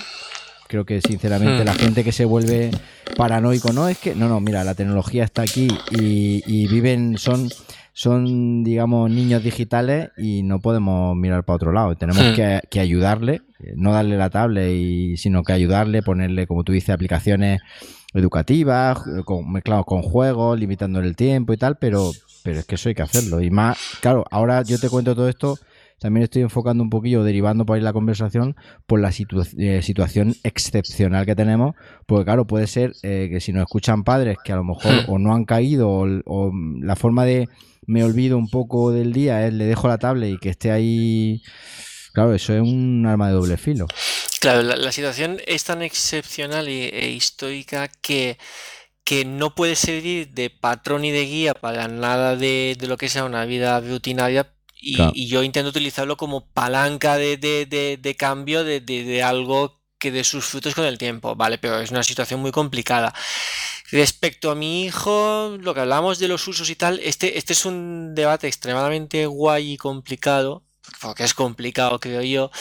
A: Creo que sinceramente la hmm. gente que se vuelve paranoico no es que no no mira la tecnología está aquí y, y viven son son, digamos, niños digitales y no podemos mirar para otro lado. Tenemos hmm. que, ayudarle, no darle la tablet, y, sino que ayudarle, ponerle, como tú dices, aplicaciones educativas, con, mezclados con juegos, limitando el tiempo y tal, pero, pero es que eso hay que hacerlo. Y más, claro, ahora yo te cuento todo esto, también estoy enfocando un poquillo, derivando por ahí la conversación, por la eh, situación excepcional que tenemos, porque claro, puede ser eh, que si nos escuchan padres que a lo mejor hmm. o no han caído o la forma de me olvido un poco del día, le dejo la tablet y que esté ahí. Claro, eso es un arma de doble filo.
B: Claro, la, situación es tan excepcional e, histórica que, que no puede servir de patrón y de guía para nada de, lo que sea una vida rutinaria. Y, yo intento utilizarlo como palanca de, de cambio de, algo que dé sus frutos con el tiempo, ¿vale? Pero es una situación muy complicada. Respecto a mi hijo, lo que hablamos de los usos y tal, este, este es un debate extremadamente guay y complicado, porque es complicado, creo yo.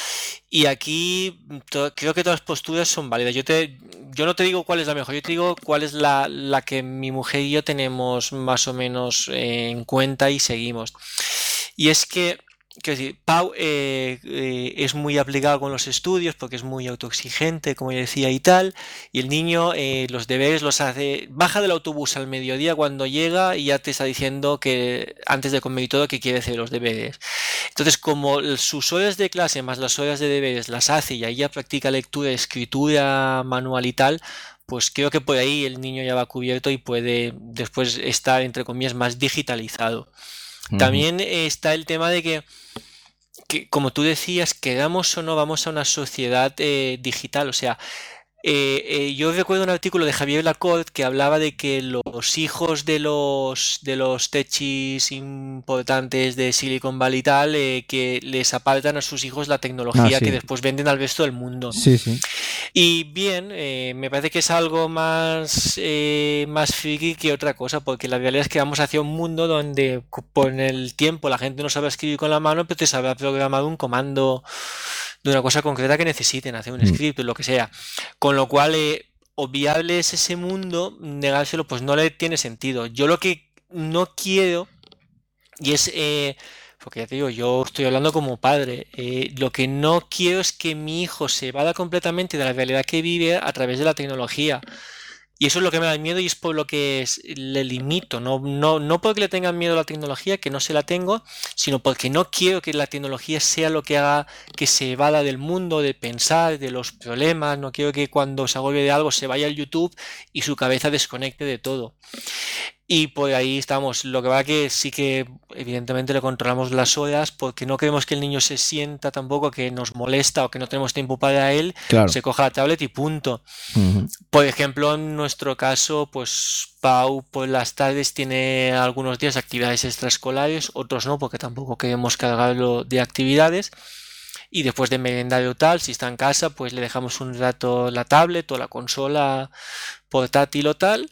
B: Y aquí creo que todas las posturas son válidas. Yo, te, yo no te digo cuál es la mejor, yo te digo cuál es la, la que mi mujer y yo tenemos más o menos en cuenta y seguimos. Y es que Quiero decir, Pau eh, eh, es muy aplicado con los estudios porque es muy autoexigente, como yo decía, y tal. Y el niño eh, los deberes los hace. Baja del autobús al mediodía cuando llega y ya te está diciendo que antes de comer y todo que quiere hacer los deberes. Entonces, como sus horas de clase más las horas de deberes las hace y ahí ya practica lectura, escritura manual y tal, pues creo que por ahí el niño ya va cubierto y puede después estar, entre comillas, más digitalizado. También está el tema de que, que, como tú decías, quedamos o no vamos a una sociedad eh, digital. O sea, eh, eh, yo recuerdo un artículo de Javier Lacorte que hablaba de que los hijos de los de los techis importantes de Silicon Valley y tal, eh, que les apartan a sus hijos la tecnología ah, que después venden al resto del mundo.
A: Sí, sí.
B: Y bien, me parece que es algo más, más friki que otra cosa, porque la realidad es que vamos hacia un mundo donde con el tiempo la gente no sabe escribir con la mano, pero te sabe programar un comando de una cosa concreta que necesiten, hacer un mm. script, lo que sea. Con lo cual, eh, obviarles ese mundo, negárselo, pues no le tiene sentido. Yo lo que no quiero, y es, eh, porque ya te digo, yo estoy hablando como padre, eh, lo que no quiero es que mi hijo se vada completamente de la realidad que vive a través de la tecnología. Y eso es lo que me da miedo y es por lo que le limito. No, no, no porque le tengan miedo a la tecnología, que no se la tengo, sino porque no quiero que la tecnología sea lo que haga que se evada del mundo, de pensar, de los problemas. No quiero que cuando se agobie de algo se vaya al YouTube y su cabeza desconecte de todo. Y por ahí estamos. Lo que va que sí que evidentemente le controlamos las horas porque no queremos que el niño se sienta tampoco que nos molesta o que no tenemos tiempo para él. Se coja la tablet y punto. Por ejemplo, en nuestro caso, pues Pau por las tardes tiene algunos días actividades extraescolares, otros no porque tampoco queremos cargarlo de actividades. Y después de merendar o tal, si está en casa, pues le dejamos un rato la tablet o la consola portátil o tal.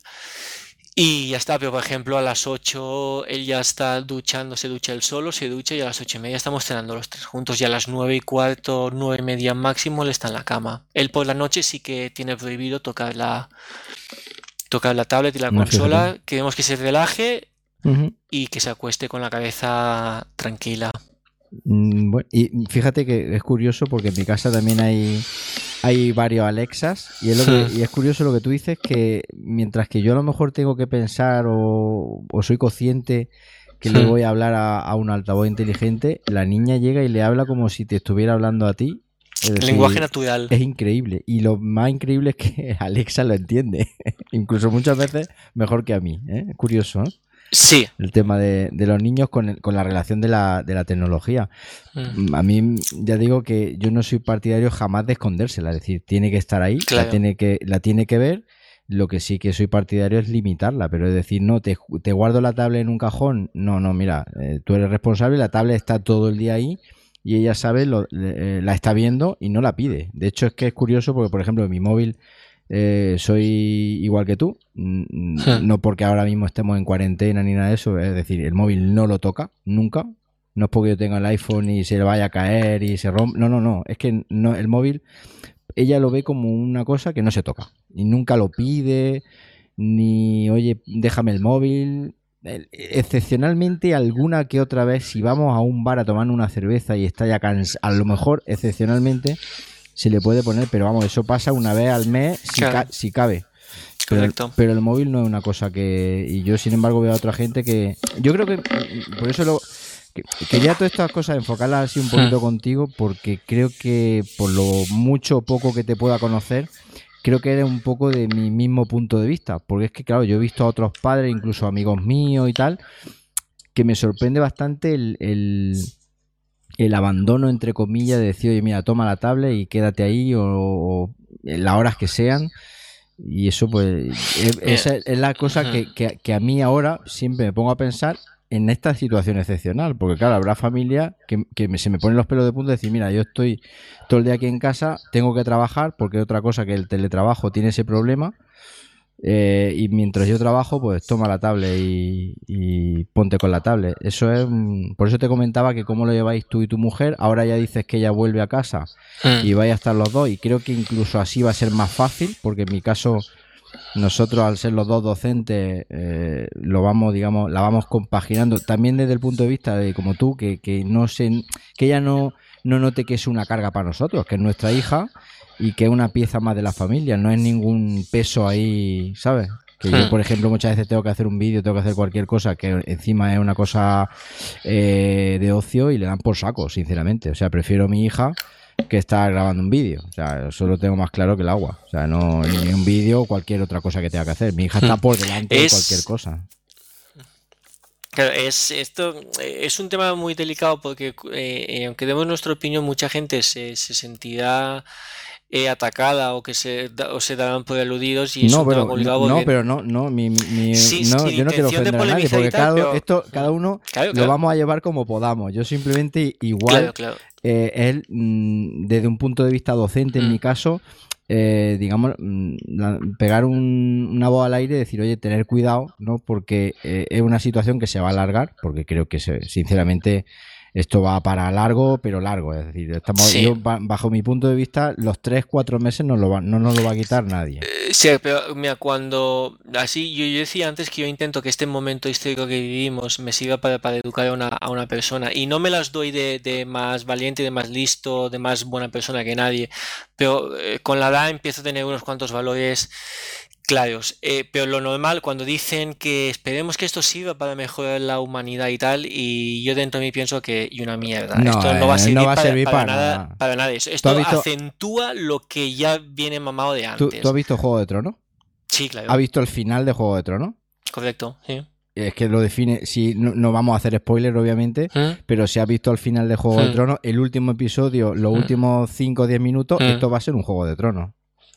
B: Y ya está, pero por ejemplo a las 8 él ya está duchando, se ducha él solo, se ducha y a las 8 y media estamos cenando los tres juntos y a las 9 y cuarto, 9 y media máximo él está en la cama. Él por la noche sí que tiene prohibido tocar la, tocar la tablet y la consola, queremos que se relaje y que se acueste con la cabeza tranquila.
A: Mm, y fíjate que es curioso porque en mi casa también hay, hay varios Alexas y es, y es curioso lo que tú dices que mientras que yo a lo mejor tengo que pensar o, soy consciente que le voy a hablar a, un altavoz inteligente, la niña llega y le habla como si te estuviera hablando a ti.
B: El lenguaje natural.
A: Es increíble. Y lo más increíble es que (laughs) Alexa lo entiende. (laughs) Incluso muchas veces mejor que a mí. ¿eh? Curioso. ¿eh?
B: Sí.
A: El tema de, los niños con, con, la relación de la, de la tecnología. Mm. A mí, ya digo que yo no soy partidario jamás de escondérsela, es decir, tiene que estar ahí, la, tiene que, la tiene que ver. Lo que sí que soy partidario es limitarla, pero es decir, no, te, te guardo la tablet en un cajón. No, no, mira, eh, tú eres responsable, la tablet está todo el día ahí y ella sabe, lo, eh, la está viendo y no la pide. De hecho, es que es curioso porque, por ejemplo, en mi móvil eh, soy igual que tú, no porque ahora mismo estemos en cuarentena ni nada de eso, es decir, el móvil no lo toca nunca. No es porque yo tenga el iPhone y se le vaya a caer y se rompe. No, no, no. Es que no, el móvil, ella lo ve como una cosa que no se toca. Y nunca lo pide, ni, oye, déjame el móvil excepcionalmente alguna que otra vez, si vamos a un bar a tomar una cerveza y está ya cansado, a lo mejor excepcionalmente se le puede poner, pero vamos, eso pasa una vez al mes si, cabe. Pero, pero, el móvil no es una cosa que... Y yo, sin embargo, veo a otra gente que... Yo creo que... Por eso lo... Quería todas estas cosas enfocarlas así un poquito hmm. contigo porque creo que por lo mucho o poco que te pueda conocer, creo que eres un poco de mi mismo punto de vista, porque es que, claro, yo he visto a otros padres, incluso amigos míos y tal, que me sorprende bastante el, el, abandono, entre comillas, de decir, oye, mira, toma la tablet y quédate ahí, o, en las horas que sean. Y eso, pues, es, es, la cosa que, que, a mí ahora siempre me pongo a pensar en esta situación excepcional, porque claro, habrá familia que, se me ponen los pelos de punta y decir, mira, yo estoy todo el día aquí en casa, tengo que trabajar, porque otra cosa que el teletrabajo tiene ese problema, eh, y mientras yo trabajo, pues toma la tablet y, ponte con la tablet. Eso es, por eso te comentaba que cómo lo lleváis tú y tu mujer, ahora ya dices que ella vuelve a casa hmm. y vais a estar los dos, y creo que incluso así va a ser más fácil, porque en mi caso nosotros, al ser los dos docentes, eh, lo vamos, digamos, la vamos compaginando. También desde el punto de vista de, como tú, que, que no se, que ella no, no note que es una carga para nosotros, que es nuestra hija y que es una pieza más de la familia. No es ningún peso ahí, ¿sabes? Que yo, hmm. por ejemplo, muchas veces tengo que hacer un vídeo, tengo que hacer cualquier cosa que encima es una cosa eh, de ocio y le dan por saco, sinceramente. O sea, prefiero a mi hija que está grabando un vídeo. O sea, eso lo tengo más claro que el agua. O sea, no ni un vídeo o cualquier otra cosa que tenga que hacer. Mi hija está por delante de cualquier cosa.
B: Claro, es, esto es un tema muy delicado porque eh, aunque demos nuestra opinión, mucha gente se, se sentirá eh, atacada o que se, o se darán por aludidos y
A: no, pero, no, pero no, no, mi, mi, no yo no quiero ofender a nadie porque cada, esto, cada uno lo vamos a llevar como podamos. Yo simplemente igual eh, él mm, desde un punto de vista docente en mi caso eh, digamos, mm, pegar una voz al aire y decir, oye, tener cuidado, ¿no? Porque eh, es una situación que se va a alargar, porque creo que, sinceramente, esto va para largo, pero largo. Es decir, estamos, bajo mi punto de vista, los 3-4 meses no, lo no nos lo va a quitar nadie.
B: Eh, sí, pero mira, cuando así yo, yo, decía antes que yo intento que este momento histórico que vivimos me sirva para, para educar a una, a una, persona y no me las doy de, de, más valiente, de más listo, de más buena persona que nadie, pero eh, con la edad empiezo a tener unos cuantos valores claros. Eh, pero lo normal, cuando dicen que esperemos que esto sirva para mejorar la humanidad y tal, y yo dentro de mí pienso que y una mierda. esto no va a eh, servir, para, nada, para nada. Esto acentúa lo que ya viene mamado de antes.
A: ¿Tú, has visto Juego de Tronos?
B: Sí, claro.
A: ¿Has visto el final de Juego de Tronos?
B: Correcto, sí.
A: Es que lo define, si no, vamos a hacer spoiler obviamente, ¿Mm? pero si has visto el final de Juego de ¿Mm? Tronos, el último episodio, los ¿Mm? últimos 5 o 10 minutos, esto va a ser un Juego de Tronos.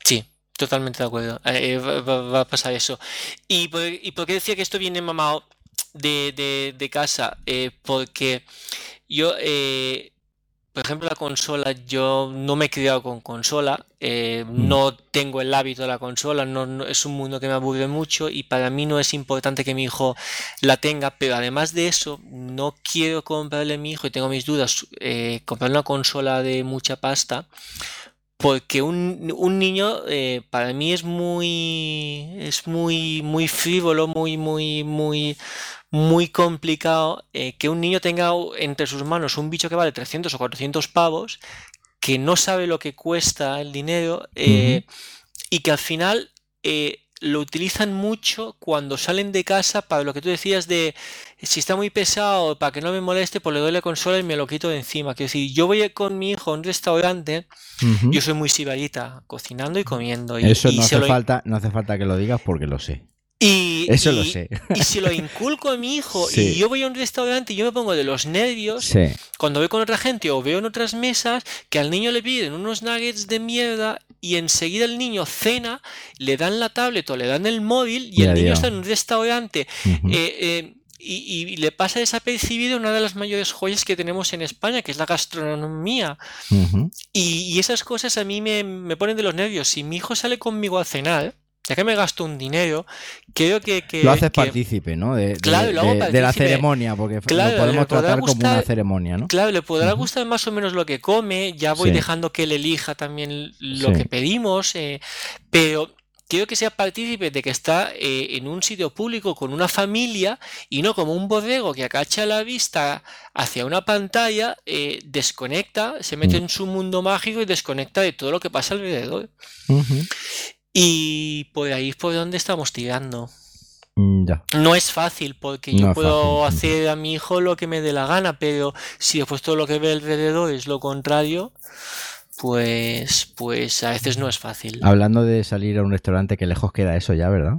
B: Sí, Totalmente de acuerdo. Eh, va, a pasar eso. ¿Y por, qué decía que esto viene mamado de, de, casa? Eh, porque yo, eh, por ejemplo, la consola, yo no me he criado con consola, mm. no tengo el hábito de la consola, no, es un mundo que me aburre mucho y para mí no es importante que mi hijo la tenga, pero además de eso, no quiero comprarle a mi hijo y tengo mis dudas, comprar una consola de mucha pasta porque un, un niño eh, para mí es muy es muy muy frívolo muy muy muy muy complicado eh, que un niño tenga entre sus manos un bicho que vale 300 o 400 pavos que no sabe lo que cuesta el dinero eh, y que al final lo utilizan mucho cuando salen de casa para lo que tú decías de si está muy pesado, para que no me moleste, pues le doy la consola y me lo quito de encima. Quiero decir, yo voy con mi hijo a un restaurante, yo soy muy sibarita, cocinando y comiendo. Y,
A: Eso no, hace falta, no hace falta que lo digas porque lo sé.
B: Y,
A: Eso
B: y-
A: lo sé.
B: Y si lo inculco a mi hijo
A: Sí.
B: y yo voy a un restaurante y yo me pongo de los nervios
A: Sí,
B: cuando voy con otra gente o veo en otras mesas que al niño le piden unos nuggets de mierda y enseguida el niño cena, le dan la tablet o le dan el móvil y el niño está en un restaurante
A: ujú,
B: eh, eh, y, y le pasa desapercibido una de las mayores joyas que tenemos en España, que es la gastronomía. Y, y esas cosas a mí me, me ponen de los nervios. Si mi hijo sale conmigo a cenar, ya que me gasto un dinero, creo que... que-
A: Lo haces
B: que-
A: partícipe, ¿no? De, de-
B: Claro, lo hago
A: de- de la ceremonia, porque
B: Claro,
A: lo podemos tratar como una ceremonia, ¿no?
B: Claro, le podrá gustar más o menos lo que come, ya voy
A: Sí.
B: dejando que él elija también lo
A: Sí.
B: que pedimos, eh, pero quiero que sea partícipe de que está eh, en un sitio público con una familia y no como un bodego que acacha la vista hacia una pantalla, eh, desconecta, se mete
A: Mm.
B: en su mundo mágico y desconecta de todo lo que pasa alrededor.
A: Ujú.
B: Y por ahí es por donde estamos tirando.
A: Mm, Ya.
B: No es fácil porque yo
A: No
B: puedo
A: fácil,
B: hacer a mi hijo lo que me dé la gana, pero si después todo lo que ve alrededor es lo contrario, pues, pues a veces no es fácil.
A: Hablando de salir a un restaurante, que lejos queda eso ya, ¿verdad?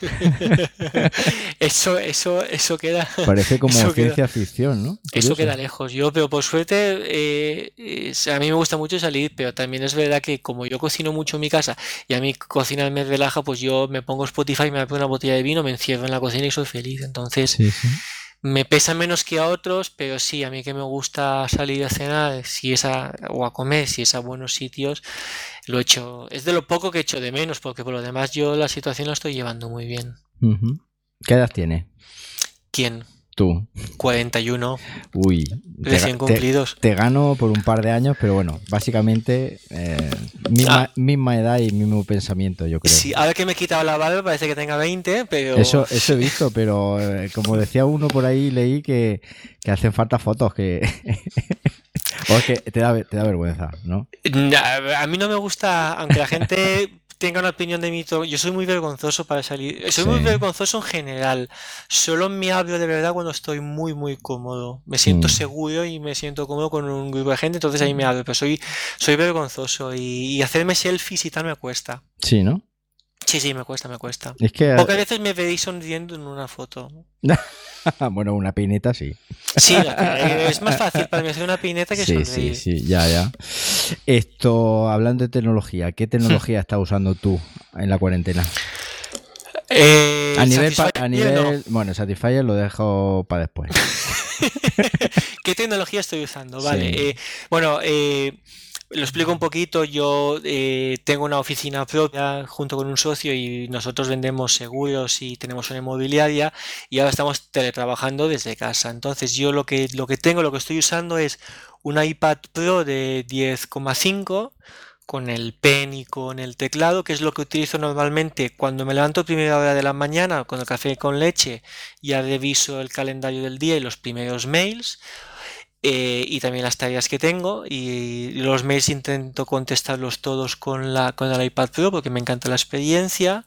A: (laughs)
B: Eso, eso, eso queda,
A: Parece como
B: Eso queda-
A: ciencia ficción, ¿no?
B: eso queda lejos. Yo, pero por suerte, eh, a mí me gusta mucho salir, pero también es verdad que como yo cocino mucho en mi casa y a mí cocinar me relaja, pues yo me pongo Spotify, me pongo una botella de vino, me encierro en la cocina y soy feliz. Entonces,
A: Sí, sí.
B: Me pesa menos que a otros, pero sí, a mí que me gusta salir a cenar, si es a, o a comer, si es a buenos sitios, lo he hecho. Es de lo poco que he hecho de menos, porque por lo demás yo la situación la estoy llevando muy bien.
A: ¿Qué edad tienes?
B: ¿Quién?
A: Tú.
B: 41,
A: Uy.
B: recién
A: ga- te-
B: cumplidos.
A: te gano por un par de años, pero bueno, básicamente eh, misma,
B: Ah.
A: misma edad y mismo pensamiento, yo creo.
B: Sí, ahora que me he quitado la barba parece que tenga 20, pero
A: Eso, eso he visto, pero eh, como decía uno por ahí, leí que, que hacen falta fotos, que... (laughs) o es que te da, te da vergüenza, ¿no?
B: Nah, a mí no me gusta, aunque la gente tenga una opinión de mí, yo soy muy vergonzoso para salir. Soy muy vergonzoso en general. Solo me hablo de verdad cuando estoy muy, muy cómodo. Me siento
A: Mm.
B: seguro y me siento cómodo con un grupo de gente, entonces ahí me hablo. Pero soy, soy vergonzoso y, y hacerme selfies y tal me cuesta.
A: Sí, ¿no?
B: Sí, sí, me cuesta, me cuesta.
A: Es que...
B: Pocas veces me veréis sonriendo en una foto. (laughs)
A: bueno, una peineta sí.
B: Sí, es más fácil para mí hacer una pineta que
A: Sí, sí,
B: sonreír.
A: sí, ya, ya. Esto, hablando de tecnología, ¿qué tecnología estás usando tú en la cuarentena?
B: Eh,
A: A nivel,
B: no.
A: bueno, Satisfyer lo dejo para después. (laughs)
B: ¿Qué tecnología estoy usando? (laughs) Vale.
A: Sí.
B: eh, bueno, eh, lo explico un poquito. Yo eh, tengo una oficina propia junto con un socio y nosotros vendemos seguros y tenemos una inmobiliaria y ahora estamos teletrabajando desde casa. Entonces yo lo que, lo que tengo, lo que estoy usando es un iPad Pro de 10,5 con el pen y con el teclado, que es lo que utilizo normalmente cuando me levanto a primera hora de la mañana con el café con leche, ya reviso el calendario del día y los primeros mails. Eh, y también las tareas que tengo y los mails intento contestarlos todos con la con el iPad Pro porque me encanta la experiencia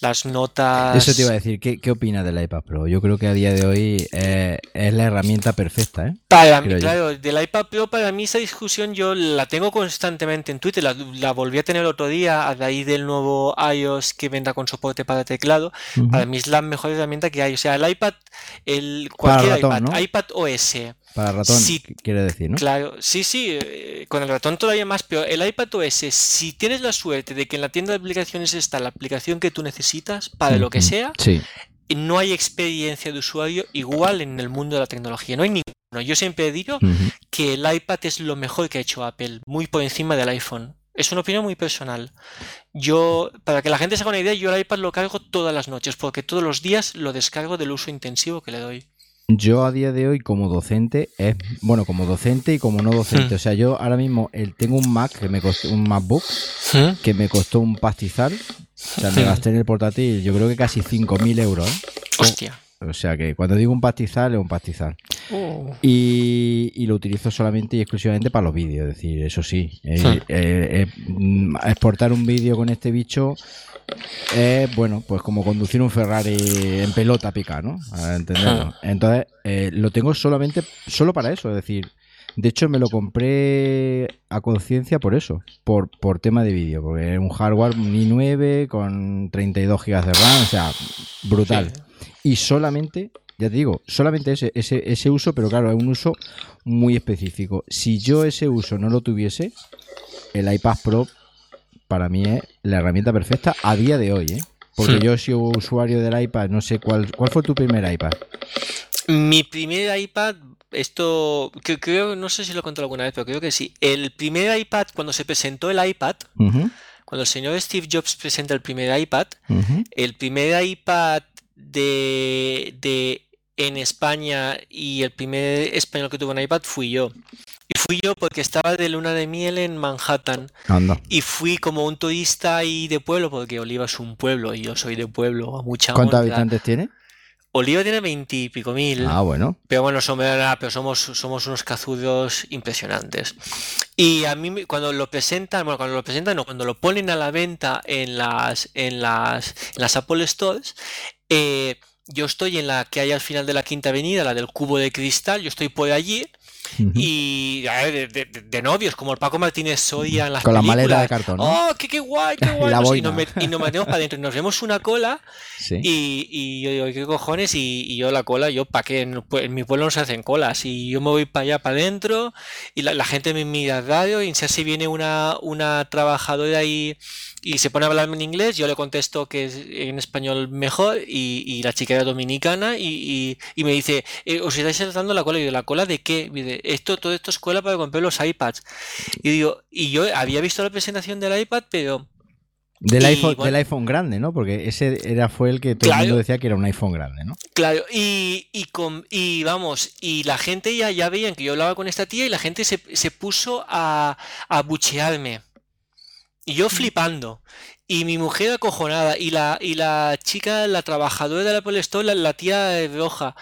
B: las notas
A: Eso te iba a decir, ¿qué, qué opinas del iPad Pro? Yo creo que a día de hoy eh, es la herramienta perfecta, ¿eh?
B: Para mí, claro, del iPad Pro, para mí esa discusión yo la tengo constantemente en Twitter, la, la volví a tener el otro día a raíz del nuevo iOS que vendrá con soporte para teclado.
A: Ujú.
B: Para mí es la mejor herramienta que hay. O sea, el iPad, el cualquier
A: ratón,
B: iPad,
A: ¿no?
B: iPad OS,
A: Para ratón, quiere decir, ¿no?
B: claro, sí, sí, eh, con el ratón todavía más, pero el iPad OS, si tienes la suerte de que en la tienda de aplicaciones está la aplicación que tú necesitas para lo que sea,
A: Sí,
B: no hay experiencia de usuario igual en el mundo de la tecnología, no hay ninguno. Yo siempre digo
A: ujú.
B: que el iPad es lo mejor que ha hecho Apple, muy por encima del iPhone. Es una opinión muy personal. Yo, para que la gente se haga una idea, yo el iPad lo cargo todas las noches, porque todos los días lo descargo del uso intensivo que le doy.
A: Yo a día de hoy como docente, es bueno, como docente y como no docente.
B: Hmm.
A: O sea, yo ahora mismo el- tengo un Mac que me costó, un MacBook que me costó un pastizal. O sea, me
B: Hmm.
A: gasté en el portátil yo creo que casi 5.000 euros. ¿eh?
B: Hostia.
A: O sea que cuando digo un pastizal es un pastizal.
B: Uh,
A: Y, y lo utilizo solamente y exclusivamente para los vídeos. Es decir, eso sí, eh,
B: Hmm.
A: eh, eh, mm, exportar un vídeo con este bicho es, bueno, pues como conducir un Ferrari en pelota pica, ¿no? A entenderlo. Entonces, eh, lo tengo solamente, solo para eso. Es decir, De hecho, me lo compré a conciencia por eso, por, por tema de vídeo, porque es un hardware Mi 9 con 32 GB de RAM, o sea, brutal. Y solamente, ya te digo, solamente ese, ese, ese uso, pero claro, es un uso muy específico. Si yo ese uso no lo tuviese, el iPad Pro para mí es la herramienta perfecta a día de hoy, ¿eh? Porque yo he sido usuario del iPad, no sé cuál, ¿cuál fue tu primer iPad?
B: Mi primer iPad, esto que creo, no sé si lo he contado alguna vez, pero creo que sí. El primer iPad, cuando se presentó el iPad, cuando el señor Steve Jobs presenta el primer iPad, el primer iPad de, de en España y el primer español que tuvo un iPad fui yo. Y fui yo porque estaba de luna de miel en Manhattan.
A: Anda.
B: Y fui como un turista ahí de pueblo, porque Oliva es un pueblo y yo soy de pueblo, a mucha
A: ¿Cuántos habitantes tiene?
B: Oliva tiene veintipico mil.
A: Ah, bueno.
B: Pero bueno, somos, pero somos, somos unos cazudos impresionantes. Y a mí cuando lo presentan, bueno, cuando lo presentan, no, cuando lo ponen a la venta en las, en las, en las Apple Stores, eh, yo estoy en la que hay al final de la Quinta Avenida, la del cubo de cristal, yo estoy por allí Y a ver, de, de- de novios, como el Paco Martínez Soria en las
A: Con la maleta
B: películas.
A: de cartón, ¿no?
B: ¡Oh, qué, qué guay, qué (laughs) guay! sé, y, nos met- y nos metemos para adentro y nos vemos una cola
A: Sí.
B: y, y yo digo, ¿qué cojones? Y, yo la cola, yo para qué, en, mi pueblo no se hacen colas. Y yo me voy para allá, para adentro, y la, la gente me mira raro, y si viene una, una trabajadora y, y se pone a hablarme en inglés, yo le contesto que es en español mejor, y, y la chica era dominicana, y, y- y me dice, eh, ¿os estáis saltando la cola? Y yo, ¿la cola de qué? Dice, esto, todo esto es cola para comprar los iPads. Y digo, y yo había visto la presentación del iPad, pero...
A: Del iPhone,
B: bueno.
A: del iPhone grande, ¿no? Porque ese era fue el que todo el mundo decía que era un iPhone grande, ¿no?
B: Claro, y, y, con, y vamos, y la gente ya, ya veían que yo hablaba con esta tía y la gente se, se puso a, a buchearme. Y yo flipando. Y mi mujer acojonada. Y la, y la chica, la trabajadora de la Apple Store, la, la tía roja.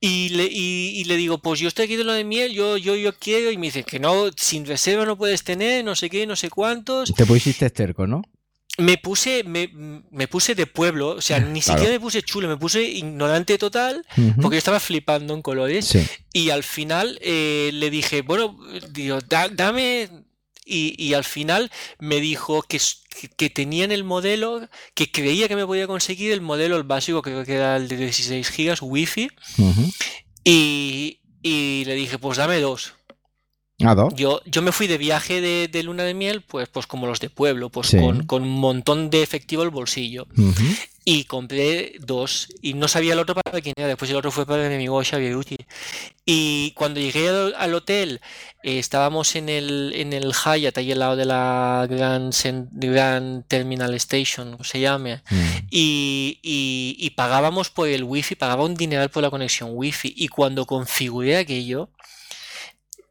B: Y le, y, y le digo, pues yo estoy aquí de lo de miel, yo, yo, yo quiero. Y me dicen que no, sin reserva no puedes tener, no sé qué, no sé cuántos.
A: Te pusiste esterco, ¿no?
B: Me puse, me, me puse de pueblo, o sea, ni
A: Claro.
B: siquiera me puse chulo, me puse ignorante total. Porque yo estaba flipando en colores
A: Sí.
B: y al final eh, le dije, bueno, digo, "Da- dame... Y, y al final me dijo que, que- tenían el modelo, que creía que me podía conseguir el modelo, el básico, creo que era el de 16 gigas, wifi,
A: Ujú.
B: y, y le dije, pues dame dos. Yo, yo me fui de viaje de, de luna de miel, pues, pues como los de pueblo, pues
A: Sí.
B: con, con un montón de efectivo al bolsillo.
A: Ujú.
B: Y compré dos. Y no sabía el otro para quién era. Después el otro fue para mi amigo Xavier Uti. Y cuando llegué al, al hotel, eh, estábamos en el, en el Hyatt, ahí al lado de la Grand, Grand Terminal Station, como se llame.
A: Mm.
B: Y, y- y pagábamos por el wifi, pagaba un dineral por la conexión wifi. Y cuando configuré aquello,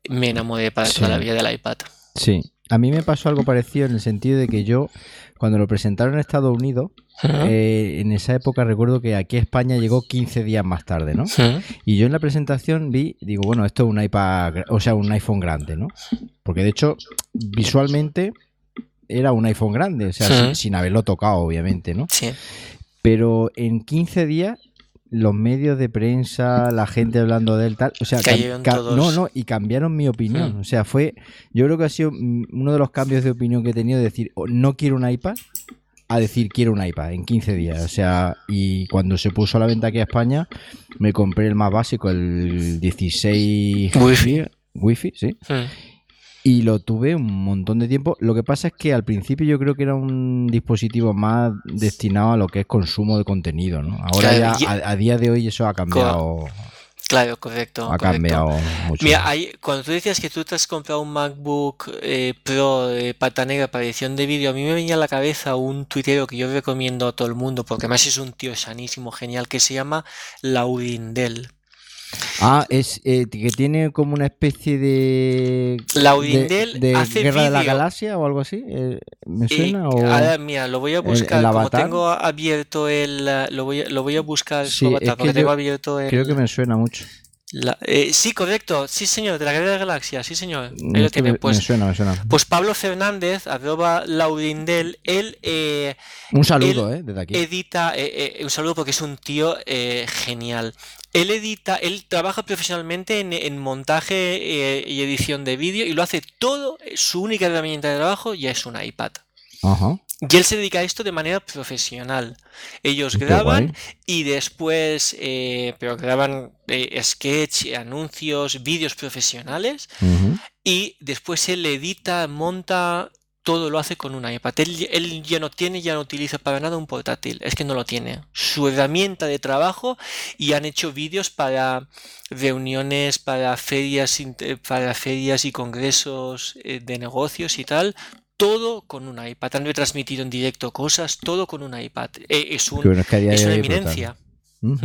B: me enamoré para toda
A: Sí.
B: la vida del iPad.
A: Sí. A mí me pasó algo parecido en el sentido de que yo, cuando lo presentaron en Estados Unidos, eh, en esa época recuerdo que aquí a España llegó 15 días más tarde, ¿no? Y yo en la presentación vi, digo, bueno, esto es un iPad, o sea, un iPhone grande, ¿no? Porque de hecho, visualmente era un iPhone grande, o sea, sin haberlo tocado, obviamente, ¿no?
B: Sí.
A: Pero en 15 días, los medios de prensa, la gente hablando de él, tal, o sea,
B: todos.
A: no, no, y cambiaron mi opinión.
B: Mm.
A: O sea, fue, yo creo que ha sido uno de los cambios de opinión que he tenido de decir, "Oh, no quiero un iPad, a decir quiero un iPad en 15 días. O sea, y cuando se puso a la venta aquí a España, me compré el más básico, el 16
B: Wi-Fi.
A: Wi-Fi, sí.
B: Ujú.
A: Y lo tuve un montón de tiempo. Lo que pasa es que al principio yo creo que era un dispositivo más destinado a lo que es consumo de contenido, ¿no? Ahora
B: Claro,
A: ya, a, a día de hoy eso ha cambiado,
B: Claro, correcto.
A: ha
B: correcto.
A: cambiado mucho.
B: Mira, hay- cuando tú decías que tú te has comprado un MacBook eh, Pro de pata negra para edición de vídeo, a mí me venía a la cabeza un tuitero que yo recomiendo a todo el mundo, porque además es un tío sanísimo, genial, que se llama Laurindel.
A: Ah, es eh, que tiene como una especie de.
B: Laurindel
A: de, de
B: hace
A: Guerra de la. Galaxia o algo así. eh, ¿Me
B: Eh,
A: suena? o...
B: mira, lo voy a buscar,
A: el
B: como tengo abierto el... eh, Lo voy a, lo voy a buscar
A: Sí,
B: avatar,
A: es que
B: tengo abierto el...
A: Creo que me suena mucho.
B: eh, sí, correcto. Sí, señor, de la Guerra de Galaxia. Sí, señor. Ahí lo tiene. Pues,
A: me suena, me suena.
B: pues Pablo Fernández, arroba Laurindel, él eh,
A: Un saludo, ¿eh? Desde aquí.
B: edita, eh, eh, un saludo porque es un tío eh, genial. Él edita, él trabaja profesionalmente en, en montaje eh, y edición de vídeo y lo hace todo. eh, Su única herramienta de trabajo ya es un iPad.
A: Ajá.
B: Y él se dedica a esto de manera profesional. Ellos
A: Qué
B: graban
A: guay.
B: y después, eh, pero graban eh, sketch, anuncios, vídeos profesionales y después él edita, monta, todo lo hace con un iPad. Él, él ya no tiene, ya no utiliza para nada un portátil, es que no lo tiene. Su herramienta de trabajo y han hecho vídeos para reuniones, para ferias, para ferias y congresos eh, de negocios y tal. Todo con un iPad. Han retransmitido en directo cosas, todo con un iPad. Eh, es un,
A: Qué bueno, es que a día
B: es
A: de
B: una
A: brutal.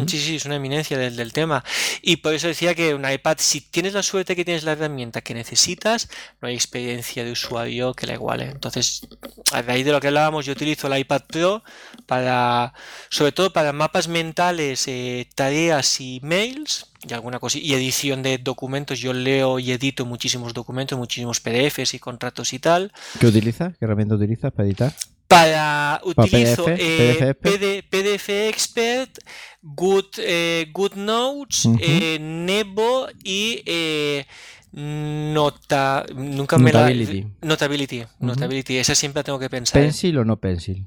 B: Sí, sí, es una eminencia del, del tema. Y por eso decía que un iPad, si tienes la suerte que tienes la herramienta que necesitas, no hay experiencia de usuario que la iguale. Entonces, a raíz de lo que hablábamos, yo utilizo el iPad Pro para, sobre todo para mapas mentales, eh, tareas y mails y alguna cosa, y edición de documentos. Yo leo y edito muchísimos documentos, muchísimos PDFs y contratos y tal.
A: ¿Qué utilizas? ¿Qué herramienta utilizas para editar?
B: Para utilizo
A: PDF,
B: eh,
A: PDF.
B: PD PDF Expert, Good, eh, Good Notes, eh, Nebo y eh, Nota. Nunca me la.
A: Notability.
B: Notability.
A: Ujú.
B: Notability. Esa siempre la tengo que pensar.
A: ¿Pencil o no pencil?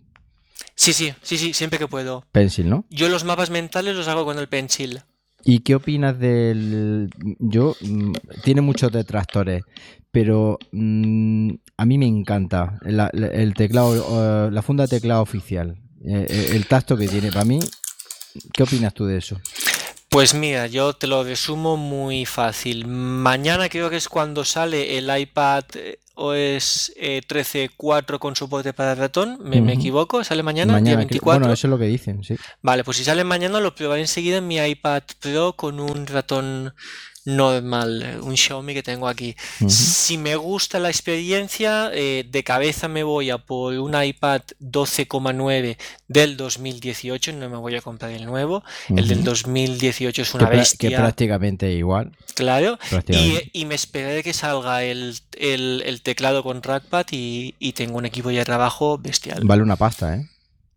B: Sí, sí, sí, sí, siempre que puedo.
A: Pencil, ¿no?
B: Yo los mapas mentales los hago con el Pencil.
A: ¿Y qué opinas del... Yo... mm, tiene muchos detractores, pero mm, a mí me encanta la- la- el teclado, eh, la funda de teclado oficial, eh, eh, el tacto que tiene. Para mí, ¿qué opinas tú de eso?
B: Pues mira, yo te lo resumo muy fácil. Mañana creo que es cuando sale el iPad OS eh, 13.4 con soporte para ratón. ¿Me, equivoco? ¿Sale mañana? Día
A: Mañana, creo-
B: 24.
A: bueno, eso es lo que dicen, sí.
B: Vale, pues si sale mañana lo probaré enseguida en mi iPad Pro con un ratón normal, eh, un Xiaomi que tengo aquí. Si me gusta la experiencia, eh, de cabeza me voy a por un iPad 12,9 del 2018, no me voy a comprar el nuevo. El del
A: Ujú.
B: 2018 es
A: Que,
B: una
A: que
B: bestia,
A: prácticamente igual.
B: claro.
A: prácticamente.
B: Y, y me esperaré que salga el, el- el teclado con trackpad y, y tengo un equipo ya de trabajo bestial.
A: Vale una pasta, ¿eh?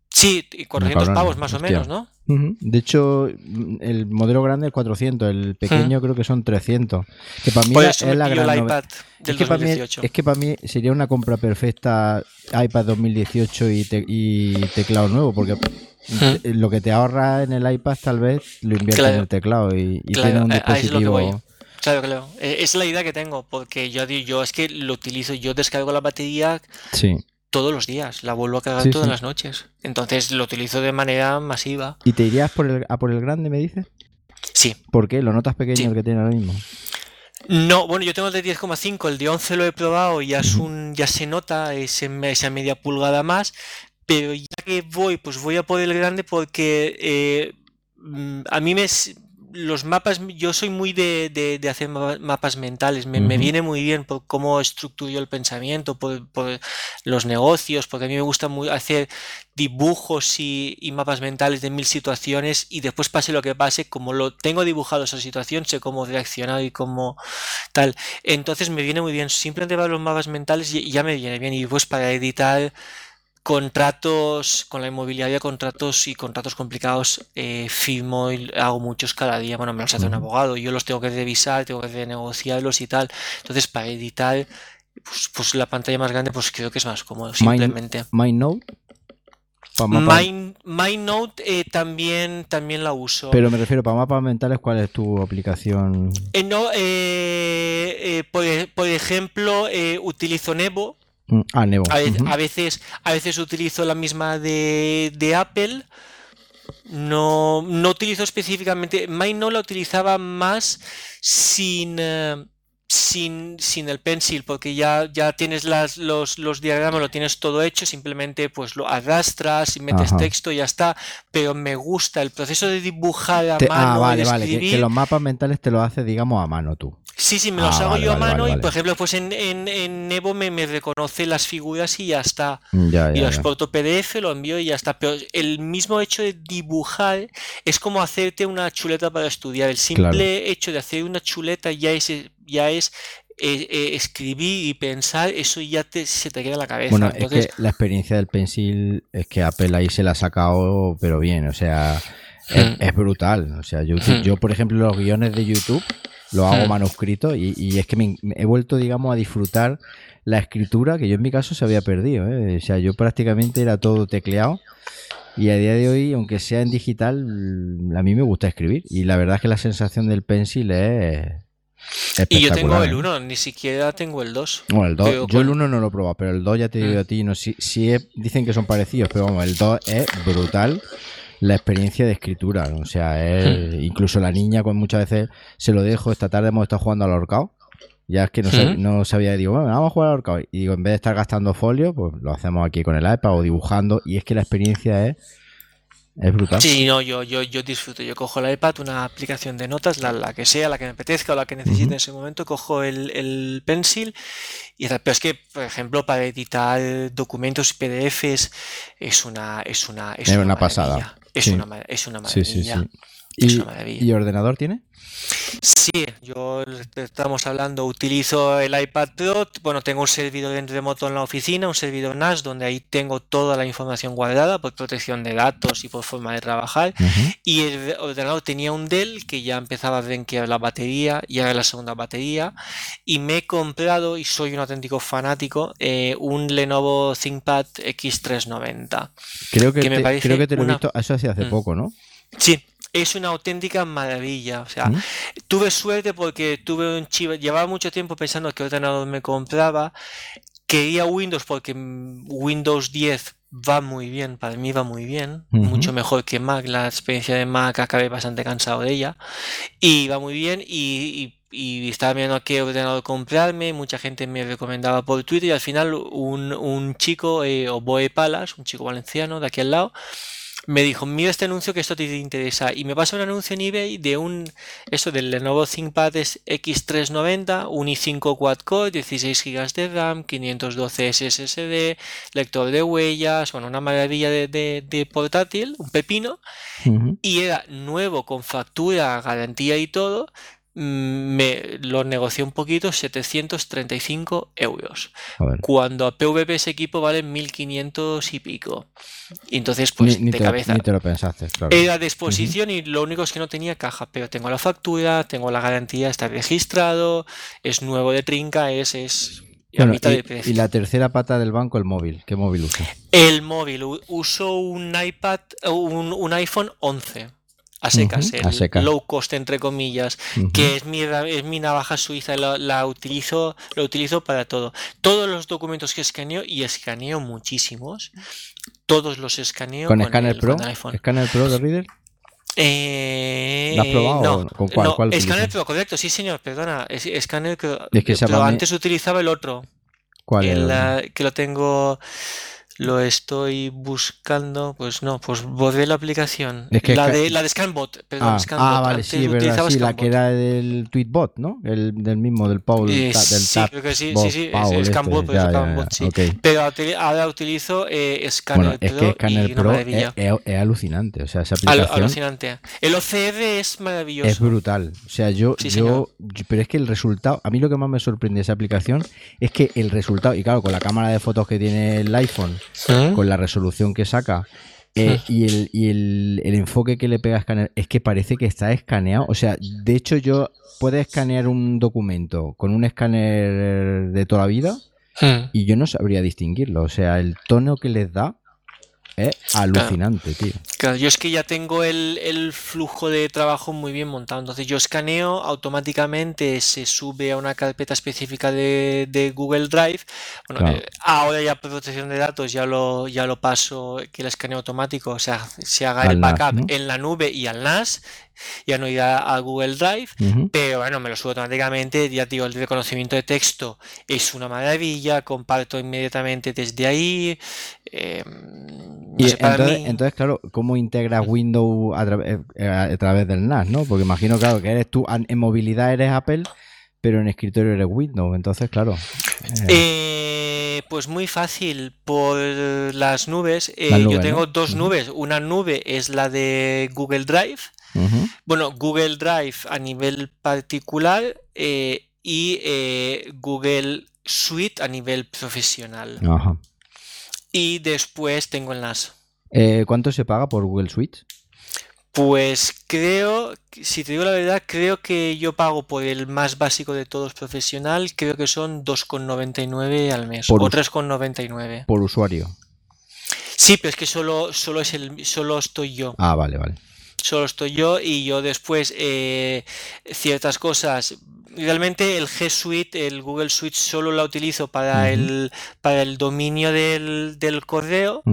B: Sí, y 400
A: cabrón,
B: pavos más o menos, ¿no?
A: De hecho, el modelo grande es 400, el pequeño creo que son 300. Que para mí
B: Por
A: la-
B: eso
A: es
B: me
A: la gran
B: el iPad del
A: Es que, para mí,
B: 2018.
A: es que para mí sería una compra perfecta iPad 2018 y, te- y teclado nuevo, porque lo que te ahorra en el iPad tal vez lo inviertes
B: Claro.
A: en el teclado y, y
B: Claro,
A: tiene un
B: es
A: dispositivo.
B: Claro, claro. Eh, Es la idea que tengo, porque yo, digo, yo es que lo utilizo, yo descargo la batería
A: Sí.
B: Todos los días, la vuelvo a cargar
A: Sí,
B: todas
A: sí.
B: las noches. Entonces lo utilizo de manera masiva.
A: ¿Y te irías por el, a por el grande, me dices?
B: Sí.
A: ¿Por qué? ¿Lo notas pequeño
B: Sí.
A: el que tiene ahora mismo?
B: No, bueno, yo tengo el de 10,5, el de 11 lo he probado, ya es un, ya se nota ese, esa media pulgada más, pero ya que voy, pues voy a por el grande porque eh, mm, a mí me los mapas, yo soy muy de, de- de hacer ma- mapas mentales, me, viene muy bien por cómo estructuro el pensamiento, por, por los negocios, porque a mí me gusta muy hacer dibujos y, y mapas mentales de mil situaciones y después pase lo que pase, como lo tengo dibujado esa situación, sé cómo reaccionar y cómo tal. Entonces me viene muy bien, simplemente para los mapas mentales y y ya me viene bien. Y pues para editar contratos, con la inmobiliaria, contratos y contratos complicados, eh, firmo y hago muchos cada día. Bueno, me los hace un abogado, yo los tengo que revisar, tengo que renegociarlos y tal. Entonces para editar, pues, pues la pantalla más grande, pues creo que es más cómodo, simplemente.
A: MindNote.
B: Mind- MindNote eh, también, también la uso.
A: Pero me refiero, para mapas mentales, ¿cuál es tu aplicación?
B: Eh, no, eh, eh, por, por ejemplo, eh, utilizo Nebo.
A: Mm, Ah, Nebo.
B: A, veces, a veces utilizo la misma de, de Apple. No, no utilizo específicamente. Mine no la utilizaba más sin, eh, sin, sin el pencil, porque ya, ya tienes las, los, los diagramas, lo tienes todo hecho, simplemente pues lo arrastras y metes texto y ya está. Pero me gusta el proceso de dibujar a mano.
A: Ah, vale, vale, que, los mapas mentales te los haces, digamos, a mano tú.
B: Sí, sí, me los ah, hago yo a mano y, por ejemplo, pues en, en, en Evo me, me, reconoce las figuras y ya está. y lo exporto PDF, lo envío y ya está. Pero el mismo hecho de dibujar es como hacerte una chuleta para estudiar. El simple hecho de hacer una chuleta ya es, ya es eh, eh, escribir y pensar, eso ya te, se te queda en la cabeza.
A: Bueno, es que la experiencia del pencil es que Apple ahí se la ha sacado, pero bien, o sea, es, hmm. brutal. O sea, yo, hmm. yo, por ejemplo, los guiones de YouTube lo hago hmm. manuscrito y, es que me, he vuelto, digamos, a disfrutar la escritura que yo en mi caso se había perdido. ¿eh? O sea, yo prácticamente era todo tecleado y a día de hoy, aunque sea en digital, a mí me gusta escribir y la verdad es que la sensación del pencil es...
B: Y yo tengo el 1, ¿eh? ni siquiera tengo el 2.
A: Bueno, el 2 yo el 1 no lo he probado, pero el 2 ya te digo mm. a ti, no, si, si dicen que son parecidos, pero vamos, el 2 es brutal la experiencia de escritura. O sea, es, hmm. incluso la niña, con muchas veces se lo dejo. Esta tarde hemos estado jugando al ahorcado. Ya es que no, sabía, hmm. no sabía, digo, bueno, vamos a jugar al ahorcado. Y digo, en vez de estar gastando folio, pues lo hacemos aquí con el iPad o dibujando. Y es que la experiencia es, es brutal.
B: Sí, no, yo, yo, yo disfruto. Yo cojo el iPad, una aplicación de notas, la, la que sea, la que me apetezca o la que necesite en ese momento, cojo el, el pencil y pero es que, por ejemplo, para editar documentos y PDFs es una, es una, es
A: una, pasada.
B: Es, una, es una maravilla.
A: ¿Y, ordenador tiene?
B: Sí, yo estamos hablando, utilizo el iPad Pro, bueno, tengo un servidor remoto en la oficina, un servidor NAS donde ahí tengo toda la información guardada por protección de datos y por forma de trabajar. Y el ordenador tenía un Dell que ya empezaba a venquear la batería, y era la segunda batería, y me he comprado, y soy un auténtico fanático, eh, un Lenovo ThinkPad X390.
A: Creo que, te, creo que te lo he visto, eso hace mm. poco, ¿no?
B: Sí, es una auténtica maravilla. O sea, ¿Mm? tuve suerte porque tuve un chivo, llevaba mucho tiempo pensando que ordenador me compraba. Quería Windows porque Windows 10 va muy bien, para mí va muy bien, mucho mejor que Mac. La experiencia de Mac acabé bastante cansado de ella. Y va muy bien y, estaba viendo a qué ordenador comprarme, mucha gente me recomendaba por Twitter y al final un, chico, eh, Oboe Palas, un chico valenciano de aquí al lado, me dijo, mira este anuncio que esto te interesa. Y me pasa un anuncio en eBay de un, eso del Lenovo ThinkPad X390, un i5 quad-core, 16 GB de RAM, 512 SSD, lector de huellas, bueno, una maravilla de, portátil, un pepino. Y era nuevo con factura, garantía y todo, me lo negocié un poquito, 735 euros. Cuando a PVP ese equipo vale 1500 y pico. Y entonces, pues de cabeza.
A: te lo pensaste,
B: Era de exposición y lo único es que no tenía caja, pero tengo la factura, tengo la garantía, está registrado, es nuevo de trinca, es. es
A: y, la tercera pata del banco, el móvil. ¿Qué móvil usa?
B: El móvil. Uso un iPad, un, un iPhone 11 a secas, el low cost entre comillas, que es mi, es mi navaja suiza, la, la, utilizo, lo utilizo para todo. Todos los documentos que escaneo, y escaneo muchísimos, todos los escaneo
A: con, Scanner Pro. ¿Scanner Pro de Reader?
B: Eh,
A: ¿Lo has probado? ¿Con cuál,
B: no, Scanner Pro, correcto, sí señor, perdona. Scanner pero antes utilizaba el otro.
A: ¿Cuál?
B: El, que lo tengo lo estoy buscando, pues no, pues borré la aplicación. la, de, la de Scanbot, perdón,
A: ah,
B: Scanbot.
A: Ah, vale, sí, verdad, sí, la que era del Tweetbot, ¿no? El del mismo, del Paul,
B: eh, del sí, creo que sí, sí, sí, es Scanbot, este, pero, Scanbot, sí. pero ahora utilizo eh, Scanner
A: bueno, es que Scanner Pro es, es, alucinante, o sea, esa aplicación...
B: alucinante. El OCR es maravilloso.
A: Es brutal, o sea, yo, yo, pero es que el resultado, a mí lo que más me sorprende de esa aplicación es que el resultado, y claro, con la cámara de fotos que tiene el iPhone, con la resolución que saca eh, y, el, y el, enfoque que le pega a escanear es que parece que está escaneado. O sea, de hecho yo puedo escanear un documento con un escáner de toda la vida y yo no sabría distinguirlo. O sea, el tono que les da es alucinante, tío.
B: Claro, yo es que ya tengo el, el flujo de trabajo muy bien montado. Entonces yo escaneo, automáticamente se sube a una carpeta específica de, de Google Drive. Bueno,
A: Claro.
B: eh, ahora ya protección de datos ya lo, ya lo paso, que el escaneo automático, o sea, se haga
A: Al
B: el
A: NAS,
B: backup
A: ¿no?
B: en la nube y al NAS, ya no irá a Google Drive. Pero bueno, me lo subo automáticamente, ya digo, el reconocimiento de texto es una maravilla, comparto inmediatamente desde ahí. eh, no
A: Y
B: sé, para
A: entonces,
B: mí-
A: entonces, claro, ¿cómo integras Windows a, tra- eh, a través del NAS, no? Porque imagino, claro, que eres tú, en movilidad eres Apple, pero en escritorio eres Windows. Entonces, claro. eh,
B: Eh, pues muy fácil, por las nubes. eh, yo tengo
A: ¿no?
B: dos nubes. Una nube es la de Google Drive. Bueno, Google Drive a nivel particular eh, y eh, Google Suite a nivel profesional.
A: Ajá.
B: Y después tengo el NAS.
A: Eh, ¿Cuánto se paga por Google Suite?
B: Pues creo, si te digo la verdad, creo que yo pago por el más básico de todos profesional, creo que son 2,99 al mes
A: Por
B: o
A: us-
B: 3,99.
A: Por usuario.
B: Sí, pero es que solo, solo es el, solo estoy yo.
A: Ah, vale, vale.
B: Solo estoy yo y yo después eh, ciertas cosas. Realmente el G Suite, el Google Suite, solo la utilizo para el, para el dominio del, del correo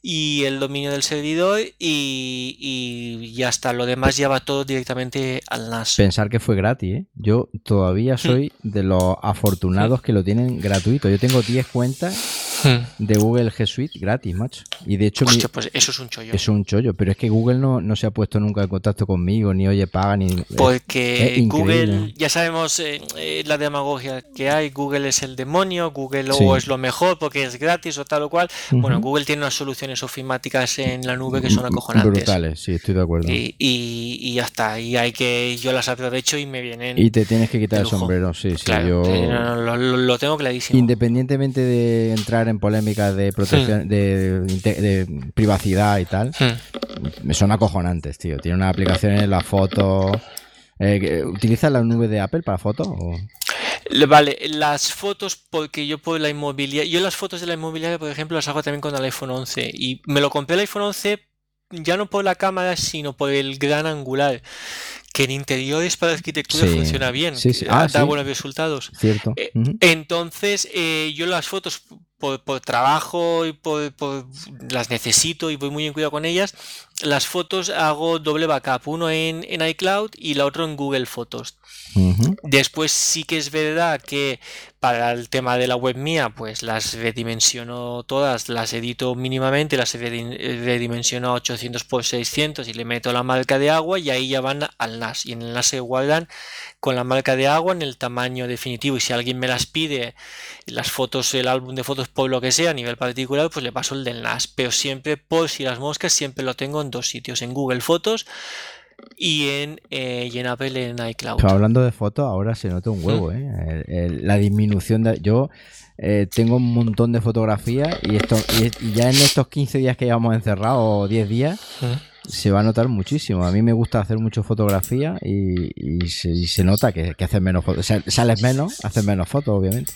B: y el dominio del servidor y, y ya está. Lo demás ya va todo directamente al NAS.
A: Pensar que fue gratis, ¿eh? Yo todavía soy de los afortunados que lo tienen gratuito. Yo tengo 10 cuentas
B: Hmm.
A: de Google G Suite gratis, macho. Y de hecho, mi-
B: pues eso es un chollo.
A: es un chollo. Pero es que Google no, no se ha puesto nunca en contacto conmigo, ni oye, paga, ni.
B: Porque. Google, ya sabemos eh, eh, la demagogia que hay, Google es el demonio, Google
A: Sí.
B: o es lo mejor porque es gratis o tal o cual. Bueno. Google tiene unas soluciones ofimáticas en la nube que son acojonantes.
A: Brutales, sí, estoy de acuerdo.
B: Y, y- y ya está, y hay que, yo las aprovecho y me vienen.
A: Y te tienes que quitar el sombrero, sí, yo.
B: eh, no, no, lo, lo- lo tengo clarísimo.
A: Independientemente de entrar en polémicas de protección, de, inte- de privacidad y tal,
B: Hmm.
A: me son acojonantes, tío. Tiene unas aplicaciones, las fotos. Eh, que- ¿Utilizas la nube de Apple para fotos?
B: Vale, las fotos, porque yo por la inmobiliaria, yo las fotos de la inmobiliaria, por ejemplo, las hago también con el iPhone 11 y me lo compré el iPhone 11 ya no por la cámara, sino por el gran angular, que en interiores para arquitectura
A: Sí,
B: funciona bien,
A: sí, sí.
B: que
A: Ah,
B: da buenos resultados.
A: ¿Cierto?
B: Eh. Entonces, eh, yo las fotos por, por trabajo y por, por- las necesito y voy muy en cuidado con ellas. Las fotos hago doble backup, uno en, en iCloud y la otra en Google Fotos. Después sí que es verdad que para el tema de la web mía, pues las redimensiono todas, las edito mínimamente, las redi- redimensiono a 800 por 600 y le meto la marca de agua y ahí ya van al NAS. Y en el NAS se guardan con la marca de agua en el tamaño definitivo. Y si alguien me las pide, las fotos, el álbum de fotos por lo que sea, a nivel particular, pues le paso el del NAS. Pero siempre, por si las moscas, siempre lo tengo en dos sitios, en Google Fotos y en, eh, y en Apple en iCloud.
A: Pero hablando de fotos, ahora se nota un huevo, ¿eh? El- el- la disminución de... Yo eh, tengo un montón de fotografías y, esto, y, y ya en estos 15 días que llevamos encerrados, o 10 días,
B: Mm.
A: se va a notar muchísimo. A mí me gusta hacer mucho fotografía y, y se, nota que, que haces menos fotos. O sea, sales menos, haces menos fotos, obviamente.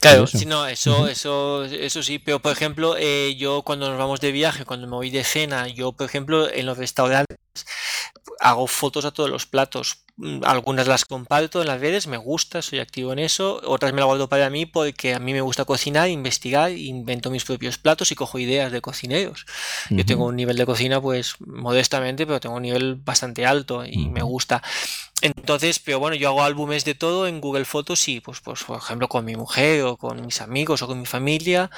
B: Claro,
A: eso.
B: sí, no, eso, eso, eso sí, pero por ejemplo, eh, yo cuando nos vamos de viaje, cuando me voy de cena, yo por ejemplo en los restaurantes hago fotos a todos los platos. Mm, Algunas las comparto en las redes, me gusta, soy activo en eso, otras me las guardo para mí porque a mí me gusta cocinar, investigar, invento mis propios platos y cojo ideas de cocineros. Yo
A: Ujú.
B: tengo un nivel de cocina, pues modestamente, pero tengo un nivel bastante alto y me
A: Ujú.
B: gusta. Entonces, pero bueno, yo hago álbumes de todo en Google Fotos y, pues, pues por ejemplo, con mi mujer o con mis amigos o con mi familia,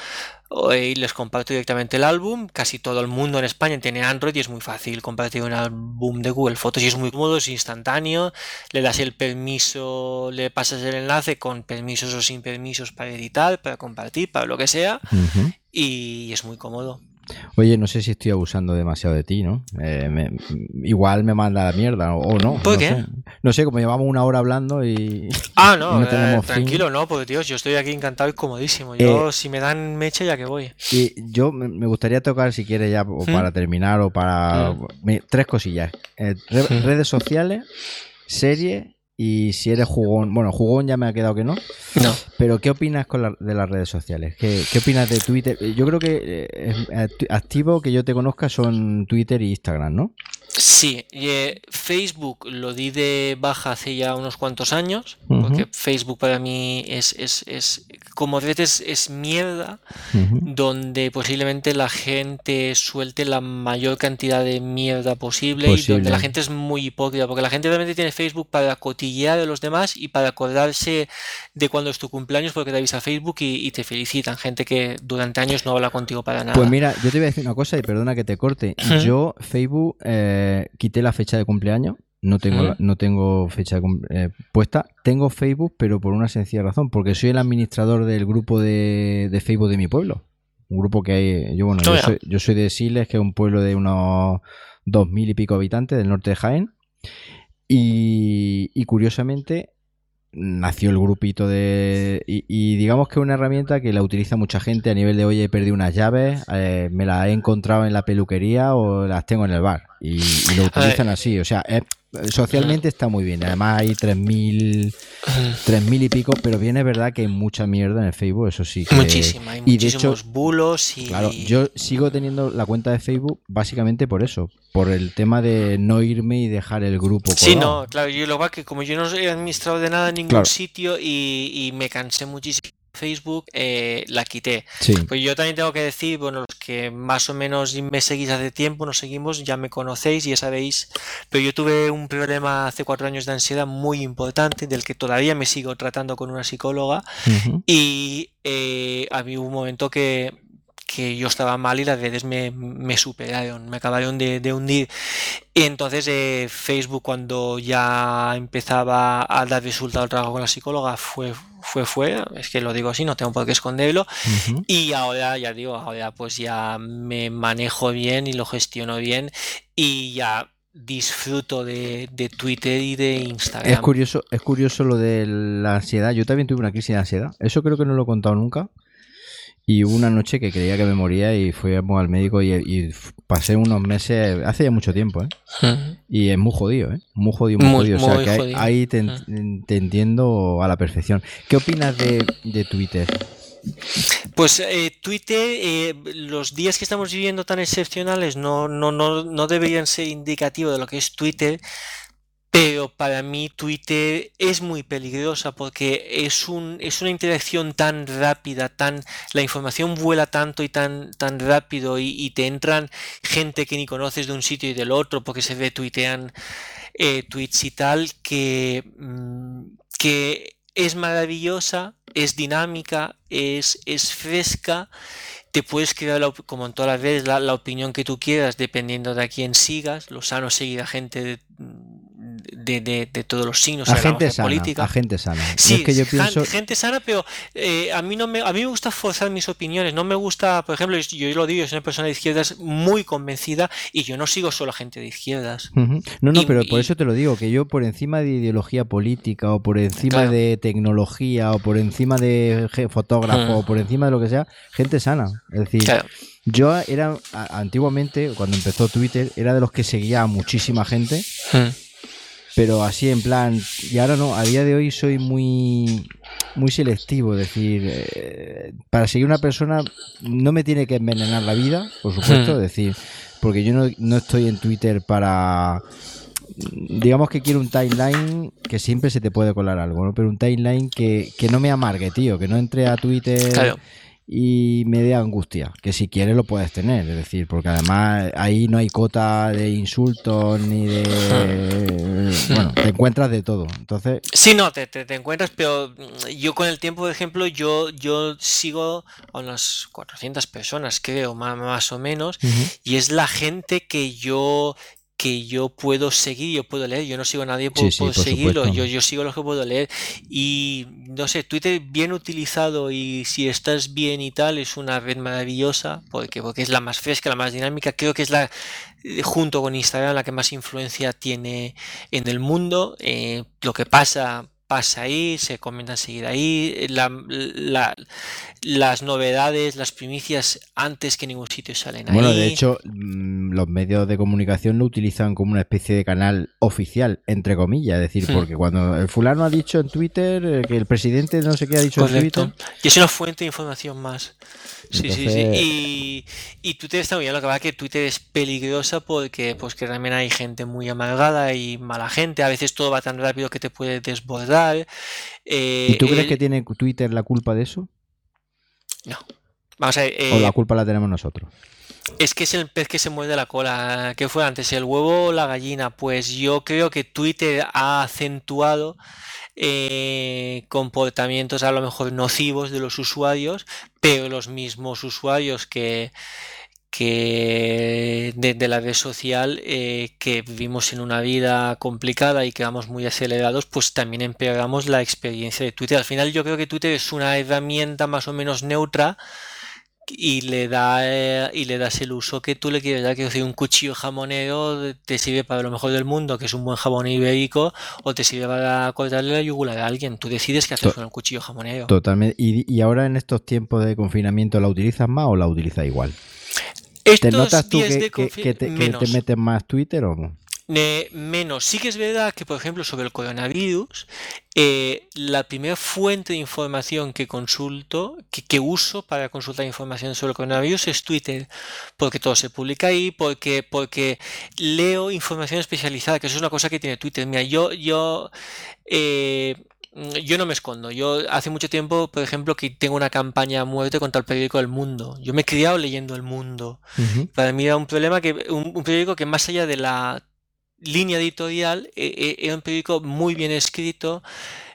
B: o- y les comparto directamente el álbum. Casi todo el mundo en España tiene Android y es muy fácil compartir un álbum de Google Fotos y es muy cómodo, es instantáneo. Le das el permiso, le pasas el enlace con permisos o sin permisos para editar, para compartir, para lo que sea, y es muy cómodo.
A: Oye, no sé si estoy abusando demasiado de ti, ¿no? Eh, me- igual me manda la mierda o, o no.
B: ¿Por
A: no
B: qué?
A: Sé. No sé, como llevamos una hora hablando y... (laughs)
B: Ah, no,
A: Y no
B: eh, tranquilo, no, por Dios, yo estoy aquí encantado y comodísimo. Yo, si me dan mecha, ya que voy.
A: Y yo me gustaría tocar, si quieres ya, o
B: ¿Mm?
A: para terminar, o para...
B: ¿Mm?
A: tres cosillas. Eh, re-
B: ¿Mm?
A: Redes sociales, series y si eres jugón, bueno, jugón ya me ha quedado que no.
B: No.
A: Pero ¿qué opinas con la- de las redes sociales? ¿Qué, qué opinas de Twitter? Yo creo que eh, activo que yo te conozca son Twitter y Instagram, ¿no?
B: Sí, y, eh, Facebook lo di de baja hace ya unos cuantos años, porque Facebook para mí es, es, es como red es, es mierda, donde posiblemente la gente suelte la mayor cantidad de mierda posible y donde la gente es muy hipócrita, porque la gente realmente tiene Facebook para cotillear de los demás y para acordarse de cuando es tu cumpleaños porque te avisa Facebook y, y te felicitan, gente que durante años no habla contigo para nada.
A: Pues mira, yo te voy a decir una cosa y perdona que te corte. Yo, Facebook, eh, quité la fecha de cumpleaños. No tengo, la- no tengo fecha de eh, puesta. Tengo Facebook, pero por una sencilla razón. Porque soy el administrador del grupo de, de Facebook de mi pueblo. Un grupo que hay. Yo, bueno, yo soy, yo soy de Siles, que es un pueblo de unos dos mil y pico habitantes del norte de Jaén. Y, y curiosamente nació el grupito de... Y, y digamos que es una herramienta que la utiliza mucha gente a nivel de, oye, he perdido unas llaves, eh, me las he encontrado en la peluquería o las tengo en el bar. Y, y lo utilizan así. O sea, eh, socialmente está muy bien. Además hay 3.000 3.000 y pico, pero bien es verdad que hay mucha mierda en el Facebook, eso sí. que-
B: Muchísima, hay
A: y de hecho,
B: muchísimos bulos y...
A: Claro, yo sigo teniendo la cuenta de Facebook básicamente por eso, por el tema de no irme y dejar el grupo.
B: Sí,
A: colgado.
B: no, claro, yo lo que que como yo no soy administrador de nada en ningún
A: Claro.
B: sitio y, y me cansé muchísimo Facebook, eh, la quité.
A: Sí.
B: Pues yo también tengo que decir, bueno, los que más o menos me seguís hace tiempo, nos seguimos, ya me conocéis y ya sabéis, pero yo tuve un problema hace cuatro años de ansiedad muy importante, del que todavía me sigo tratando con una psicóloga, y eh, había un momento que, que yo estaba mal y las redes me, me superaron, me acabaron de, de hundir. Y entonces eh, Facebook cuando ya empezaba a dar resultado el trabajo con la psicóloga fue, fue fuera, es que lo digo así, no tengo por qué esconderlo.
A: Ujú.
B: Y ahora, ya digo, ahora pues ya me manejo bien y lo gestiono bien y ya disfruto de, de Twitter y de
A: Es
B: Instagram.
A: curioso, es curioso lo de la ansiedad. Yo también tuve una crisis de ansiedad. Eso creo que no lo he contado nunca. Y hubo una noche que creía que me moría y fuimos al médico y, y pasé unos meses, hace ya mucho tiempo, ¿eh? Y es muy jodido, ¿eh? Muy jodido, muy,
B: Muy,
A: jodido. O sea, que ahí,
B: jodido.
A: ahí te, en- te entiendo a la perfección. ¿Qué opinas de, de Twitter?
B: Pues eh, Twitter, eh, los días que estamos viviendo tan excepcionales no, no, no, no deberían ser indicativos de lo que es Twitter, pero para mí Twitter es muy peligrosa porque es un, es una interacción tan rápida, tan, la información vuela tanto y tan, tan rápido y, te entran gente que ni conoces de un sitio y del otro porque se retuitean eh, tweets y tal que, mm, que es maravillosa, es dinámica, es, es fresca, te puedes crear, como en todas las redes, la, opinión que tú quieras dependiendo de a quién sigas. Lo sano seguir a gente de, de, de- de todos los signos,
A: A gente sana,
B: política.
A: a gente sana.
B: Sí,
A: es que yo pienso...
B: gente sana, pero eh, a mí no me, a mí me gusta forzar mis opiniones. No me gusta, por ejemplo, yo, yo lo digo, yo soy una persona de izquierdas muy convencida y yo no sigo solo a gente de izquierdas.
A: No, no,
B: Y-
A: pero por
B: y-
A: eso te lo digo, que yo por encima de ideología política o por encima
B: Claro.
A: de tecnología o por encima de fotógrafo
B: Mm.
A: o por encima de lo que sea, gente sana. Es decir,
B: Claro.
A: yo era antiguamente, cuando empezó Twitter, era de los que seguía a muchísima gente,
B: Mm.
A: Pero así en plan, y ahora no, a día de hoy soy muy muy selectivo, es decir, eh, para seguir una persona no me tiene que envenenar la vida, por supuesto,
B: Hmm.
A: es decir, porque yo no, no estoy en Twitter para digamos que quiero un timeline que siempre se te puede colar algo, ¿no? Pero un timeline que, que no me amargue, tío, que no entre a Twitter
B: Claro.
A: Y me dé angustia, que si quieres lo puedes tener, es decir, porque además ahí no hay cota de insultos ni de... (laughs) Bueno, te encuentras de todo. Entonces,
B: Sí, no, te, te, te encuentras, pero mm, yo con el tiempo, por ejemplo, yo, yo sigo a unas 400 personas, creo, más, más o menos, y es la gente que yo que yo puedo seguir, yo puedo leer, yo no sigo a nadie por,
A: Sí,
B: seguirlo, yo, yo sigo los que puedo leer y no sé, Twitter bien utilizado y si estás bien y tal, es una red maravillosa porque, porque es la más fresca, la más dinámica, creo que es la, eh, junto con Instagram, la que más influencia tiene en el mundo, eh, lo que pasa pasa ahí, se comenta enseguida ahí, las novedades, las primicias antes que ningún sitio salen ahí.
A: Bueno, de hecho, mm, los medios de comunicación lo utilizan como una especie de canal oficial, entre comillas, es decir, hmm. porque cuando el fulano ha dicho en Twitter eh, que el presidente no sé qué ha dicho en Twitter.
B: Y es una fuente de información más. Sí, sí, sí. Y, y Twitter está muy bien, lo que pasa es que Twitter es peligrosa porque pues que también hay gente muy amargada y mala gente, a veces todo va tan rápido que te puede desbordar.
A: Eh, ¿Y tú crees que tiene Twitter la culpa de eso?
B: No.
A: Vamos a ver, ¿O la eh, culpa la tenemos nosotros?
B: Es que es el pez que se muerde la cola. ¿Qué fue antes, el huevo o la gallina? Pues yo creo que Twitter ha acentuado eh, comportamientos a lo mejor nocivos de los usuarios, pero los mismos usuarios que, que de, la red social eh, que vivimos en una vida complicada y que vamos muy acelerados, pues también empeoramos la experiencia de Twitter. Al final yo creo que Twitter es una herramienta más o menos neutra y le da eh, y le das el uso que tú le quieres dar. Que un cuchillo jamonero te sirve para lo mejor del mundo que es un buen jabón ibérico o te sirve para cortarle la yugular a alguien. Tú decides qué haces con el cuchillo jamonero.
A: totalmente. Y, ahora en estos tiempos de confinamiento la utilizas más o la utilizas igual ¿Te notas tú que, te, metes más Twitter o no?
B: menos. Sí que es verdad que, por ejemplo, sobre el coronavirus, eh, la primera fuente de información que consulto, que, uso para consultar información sobre el coronavirus es Twitter, porque todo se publica ahí, porque, porque leo información especializada, que eso es una cosa que tiene Twitter. Mira, yo, yo eh, yo no me escondo. Yo hace mucho tiempo, por ejemplo, que tengo una campaña a muerte contra el periódico El Mundo. Yo me he criado leyendo El Mundo. Para mí era un problema que un, periódico que más allá de la línea editorial, eh, eh, era un periódico muy bien escrito,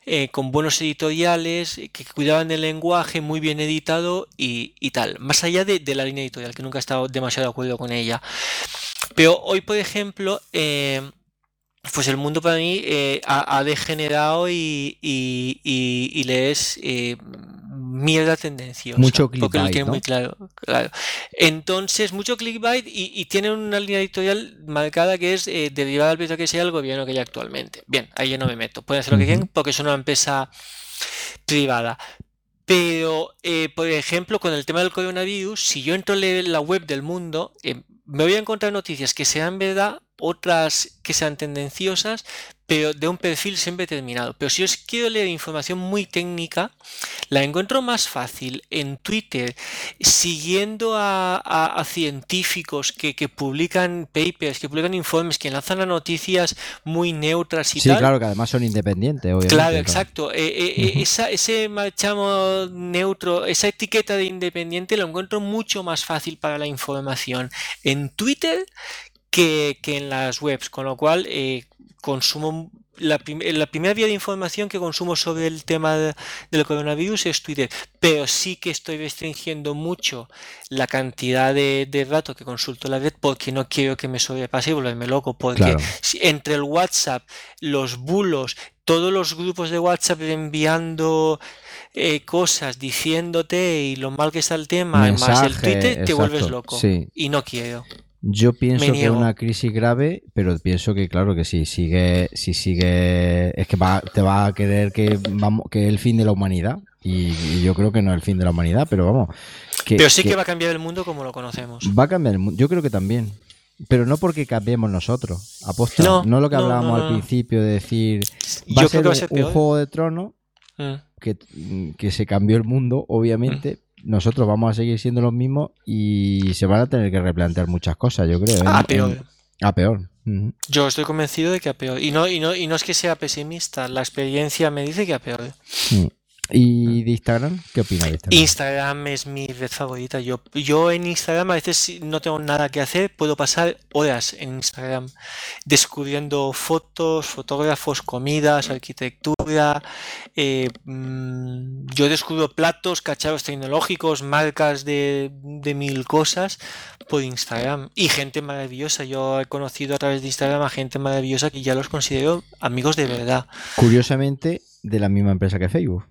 B: eh, con buenos editoriales, que cuidaban del lenguaje, muy bien editado y, tal. Más allá de, la línea editorial, que nunca he estado demasiado de acuerdo con ella. Pero hoy, por ejemplo, pues el mundo para mí ha, degenerado y, y, y, le es mierda tendenciosa.
A: Mucho clickbait. Porque lo tiene
B: muy claro, claro. Entonces, mucho clickbait y, y, tiene una línea editorial marcada que es eh, derivada del que sea el gobierno que hay actualmente. Bien, ahí yo no me meto. Pueden hacer lo que quieran porque es una empresa privada. Pero, eh, por ejemplo, con el tema del coronavirus, si yo entro leer la web del mundo, eh, me voy a encontrar noticias que sean verdad, otras que sean tendenciosas, pero de un perfil siempre terminado. Pero si os quiero leer información muy técnica, la encuentro más fácil en Twitter, siguiendo a,
A: científicos
B: que, publican papers, que publican informes, que lanzan a noticias muy neutras y
A: sí, claro, que además son independientes, obviamente.
B: Claro, exacto. Eh, eh, eh, ese marchamo neutro, esa etiqueta de independiente lo encuentro mucho más fácil para la información en Twitter que, que en las webs, con lo cual consumo la, primera vía de información que consumo sobre el tema del coronavirus es Twitter, pero sí que estoy restringiendo mucho la cantidad de, de datos que consulto la red porque no quiero que me sobrepase y volverme loco, porque entre el WhatsApp, los bulos, todos los grupos de WhatsApp enviando eh, cosas diciéndote y lo mal que está el tema, más el Twitter, te vuelves loco. Y no quiero.
A: Yo pienso que es una crisis grave, pero pienso que claro que si sigue, si sigue, es que va, te va a querer que vamos, que es el fin de la humanidad. Y, yo creo que no es el fin de la humanidad, pero vamos.
B: pero sí que, va a cambiar el mundo como lo conocemos.
A: Va a cambiar el mundo, yo creo que también. Pero no porque cambiemos nosotros. Aposta. No, no lo que hablábamos al principio de decir. Va, a ser, un, juego de trono mm. que, que, se cambió el mundo, obviamente, nosotros vamos a seguir siendo los mismos y se van a tener que replantear muchas cosas, yo creo. ¿eh?
B: A peor.
A: a peor.
B: Yo estoy convencido de que a peor. Y no, y, no, y no es que sea pesimista, la experiencia me dice que a peor.
A: Mm. ¿Y de Instagram? ¿Qué opinas de
B: Instagram? Instagram es mi red favorita. Yo, yo en Instagram a veces no tengo nada que hacer, puedo pasar horas en Instagram descubriendo fotos, fotógrafos, comidas, arquitectura. Eh, mm, yo descubro platos, cacharros tecnológicos, marcas de, de mil cosas por Instagram. Y gente maravillosa. Yo he conocido a través de Instagram a gente maravillosa que ya los considero amigos de verdad.
A: Curiosamente, de la misma empresa que Facebook.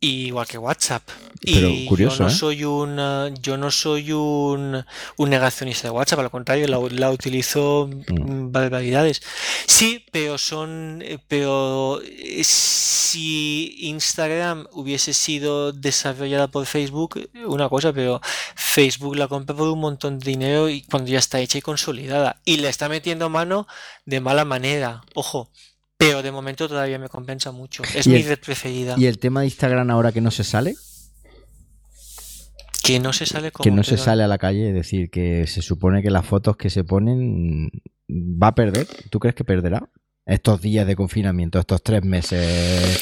B: Igual que WhatsApp.
A: Pero
B: y
A: curioso,
B: yo no
A: ¿eh?
B: soy un yo no soy un, un negacionista de WhatsApp, al contrario, la, la utilizo
A: Mm.
B: barbaridades. Sí, pero son pero eh, si Instagram hubiese sido desarrollada por Facebook, una cosa, pero Facebook la compra por un montón de dinero y cuando ya está hecha y consolidada y le está metiendo mano de mala manera, ojo. Pero de momento todavía me compensa mucho. Es mi
A: el-
B: red preferida.
A: ¿Y el tema de Instagram ahora que no se sale?
B: Que no se sale como
A: Que no se sale a la calle, es decir, que se supone que las fotos que se ponen va a perder. ¿Tú crees que perderá? Estos días de confinamiento, estos tres meses.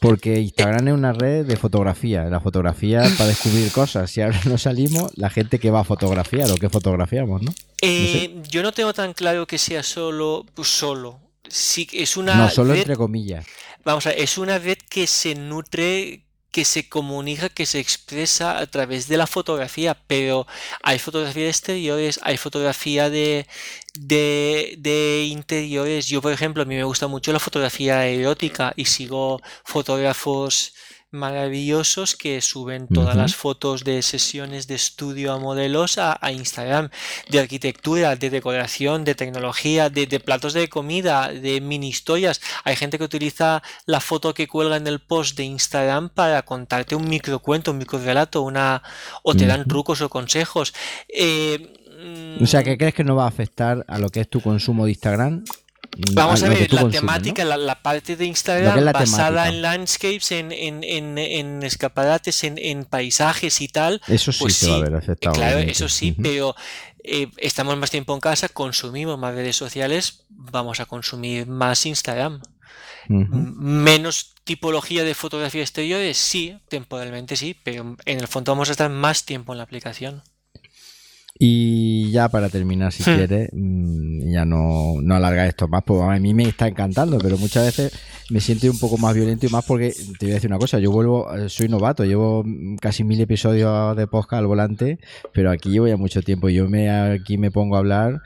A: Porque Instagram es una red de fotografía. La fotografía es para descubrir cosas. Si ahora no salimos, la gente que va a fotografiar o que fotografiamos, ¿no?
B: Eh, yo no tengo tan claro que sea solo, pues solo. Sí, es una
A: no, solo
B: red,
A: entre comillas.
B: vamos a ver, es una red que se nutre, que se comunica, que se expresa a través de la fotografía, pero hay fotografía de exteriores, hay fotografía de, de, de interiores. Yo, por ejemplo, a mí me gusta mucho la fotografía erótica y sigo fotógrafos maravillosos que suben todas las fotos de sesiones de estudio a modelos a, a Instagram, de arquitectura, de decoración, de tecnología, de, de platos de comida, de mini historias. Hay gente que utiliza la foto que cuelga en el post de Instagram para contarte un microcuento, un microrelato, una, o te dan trucos o consejos. Eh,
A: O sea,
B: mm,
A: ¿qué crees que no va a afectar a lo que es tu consumo de Instagram? Mm,
B: Vamos a ver, la temática, la, la parte de Instagram
A: la
B: basada
A: temática.
B: en landscapes, en, en, en, en escaparates, en, en paisajes y tal,
A: Eso sí
B: pues
A: se va a ver afectado,
B: claro,
A: obviamente.
B: eso sí, pero eh, estamos más tiempo en casa, consumimos más redes sociales, vamos a consumir más Instagram. Menos tipología de fotografía exteriores, sí, temporalmente sí, pero en el fondo vamos a estar más tiempo en la aplicación.
A: Y ya para terminar, si
B: Hmm.
A: quieres, mm, ya no, no alargar esto más, pues a mí me está encantando, pero muchas veces me siento un poco más violento y más porque te voy a decir una cosa, yo vuelvo, eh, soy novato, llevo mm, casi mil episodios de podcast al volante, pero aquí llevo ya mucho tiempo, yo me aquí me pongo a hablar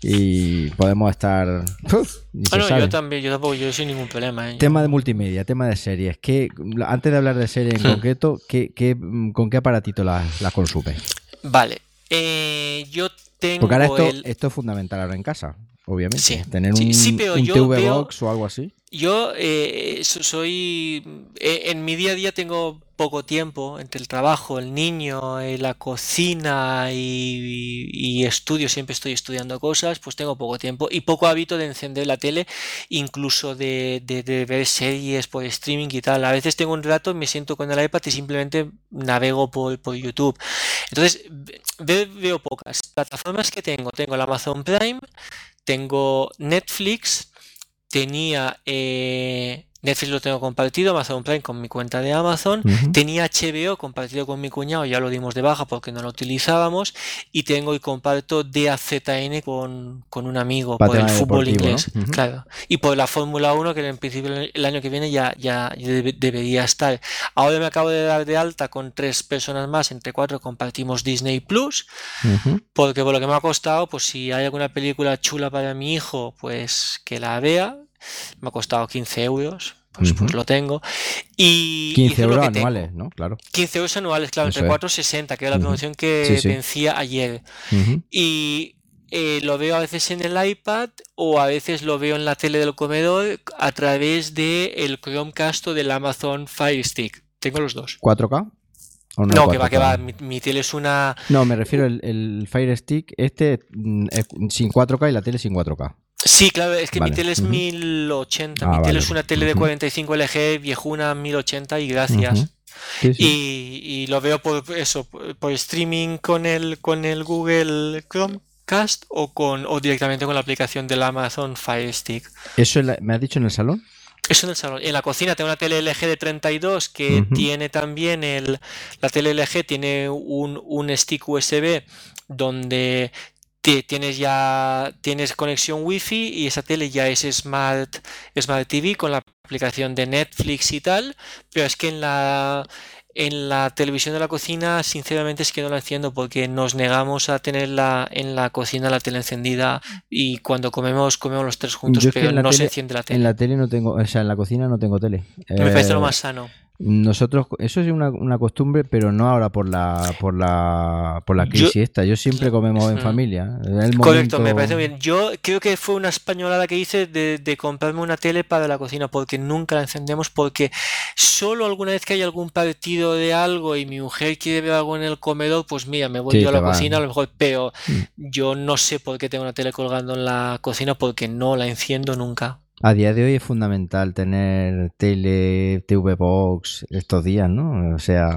A: y podemos estar... (laughs)
B: Bueno,
A: sabe.
B: yo también, yo tampoco, yo sin ningún problema. ¿eh?
A: Tema de multimedia, tema de series. ¿qué, antes de hablar de series en
B: Hmm.
A: concreto, ¿qué, qué, mm, ¿con qué aparatito las las consumes?
B: Vale, eh, yo tengo
A: Porque ahora esto,
B: el...
A: esto es fundamental ahora en casa, obviamente.
B: Sí,
A: Tener
B: sí,
A: un,
B: sí, pero
A: un
B: yo
A: TV
B: veo-
A: Box o algo así.
B: Yo eh, so- soy, eh, en mi día a día tengo poco tiempo entre el trabajo, el niño, eh, la cocina y, y estudio, siempre estoy estudiando cosas, pues tengo poco tiempo y poco hábito de encender la tele, incluso de, de- de ver series por streaming y tal. A veces tengo un rato, me siento con el iPad y simplemente navego por, por YouTube. Entonces, ve- veo pocas plataformas que tengo. Tengo el Amazon Prime, tengo Netflix. Tenía eh, Netflix lo tengo compartido, Amazon Prime con mi cuenta de Amazon. Tenía HBO compartido con mi cuñado, ya lo dimos de baja porque no lo utilizábamos. Y tengo y comparto DAZN con, con un amigo por el fútbol inglés. Claro. Y por la Fórmula 1, que en principio el año que viene ya, ya debe- debería estar. Ahora me acabo de dar de alta con tres personas más, entre cuatro compartimos Disney Plus. Porque por lo que me ha costado, pues si hay alguna película chula para mi hijo, pues que la vea. Me ha costado 15 euros, pues, pues lo tengo. Y, y
A: 15
B: eso es lo
A: euros anuales, ¿no? Claro.
B: 15 euros anuales, claro,
A: Eso
B: entre
A: es.
B: 4,60, que era la promoción que
A: Sí, sí.
B: vencía ayer. Y eh, lo veo a veces en el iPad o a veces lo veo en la tele del comedor a través del el Chromecast o del Amazon Fire Stick. Tengo los dos.
A: ¿4K? ¿O
B: No, que va,
A: 4K?
B: que va. Mi, mi tele es una.
A: No, me refiero el, el Fire Stick, este mm, es sin 4K y la tele sin 4K.
B: Sí, claro, es que mi tele es
A: ujú.
B: 1080.
A: Ah,
B: mi tele
A: vale,
B: es una tele de
A: ujú.
B: 45 LG, viejuna 1080 y gracias.
A: Ujú. Sí, sí.
B: Y, y lo veo por eso, por streaming con el, con el Google Chromecast o con o directamente con la aplicación del Amazon Fire Stick.
A: ¿Eso es la- me has dicho en el salón?
B: Eso en el salón. En la cocina tengo una tele LG de 32 que tiene también el. La tele LG tiene un, un stick USB donde te- tienes ya tienes conexión Wi-Fi y esa tele ya es Smart, Smart TV con la aplicación de Netflix y tal. Pero es que en la. En la televisión de la cocina, sinceramente es que no la enciendo porque nos negamos a tenerla en la cocina la tele encendida y cuando comemos, comemos los tres juntos,
A: Yo
B: pero no se enciende la tele.
A: En la tele no tengo, o sea, en la cocina no tengo tele.
B: Me parece lo
A: Eh,
B: más sano.
A: Nosotros, eso es una, una, costumbre, pero no ahora por la por la por la crisis yo, esta. Yo siempre comemos en familia.
B: El Correcto, me parece bien. Yo creo que fue una españolada que hice de, de, comprarme una tele para la cocina, porque nunca la encendemos, porque solo alguna vez que hay algún partido de algo y mi mujer quiere ver algo en el comedor, pues mira, me voy
A: Sí,
B: yo a la cocina, a lo mejor, pero
A: Mm.
B: yo no sé por qué tengo una tele colgando en la cocina, porque no la enciendo nunca.
A: A día de hoy es fundamental tener tele, TV Box estos días, ¿no? O sea,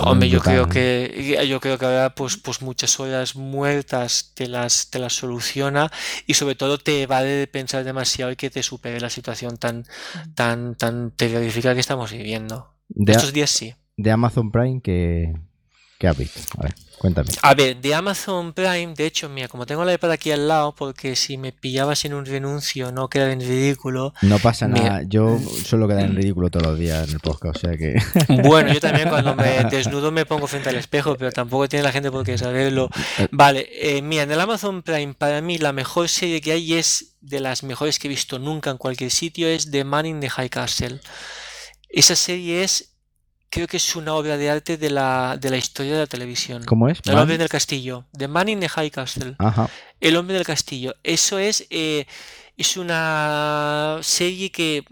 B: Hombre, yo creo que yo creo que ahora pues, pues muchas horas muertas te las, te las soluciona y sobre todo te evade de pensar demasiado y que te supere la situación tan, tan, tan terrorífica que estamos viviendo.
A: de,
B: Estos días sí.
A: de Amazon Prime que, que has visto. A ver, cuéntame.
B: A ver, de Amazon Prime, de hecho, mira, como tengo la iPad aquí al lado, porque si me pillabas en un renuncio, no quedar en ridículo.
A: No pasa
B: Mira.
A: nada. Yo (laughs) suelo quedar en ridículo todos los días en el podcast, o sea que. (laughs)
B: Bueno, yo también cuando me desnudo me pongo frente al espejo, pero tampoco tiene la gente por qué saberlo.
A: Eh.
B: Vale, eh, mira, en el Amazon Prime, para mí la mejor serie que hay es de las mejores que he visto nunca en cualquier sitio, es The Man in the High Castle. Esa serie es, creo que es una obra de arte de la, de la historia de la televisión.
A: ¿Cómo es?
B: El
A: Man?
B: hombre del castillo. The Man in the High Castle.
A: Ajá.
B: El hombre del castillo. Eso es, eh, es una serie que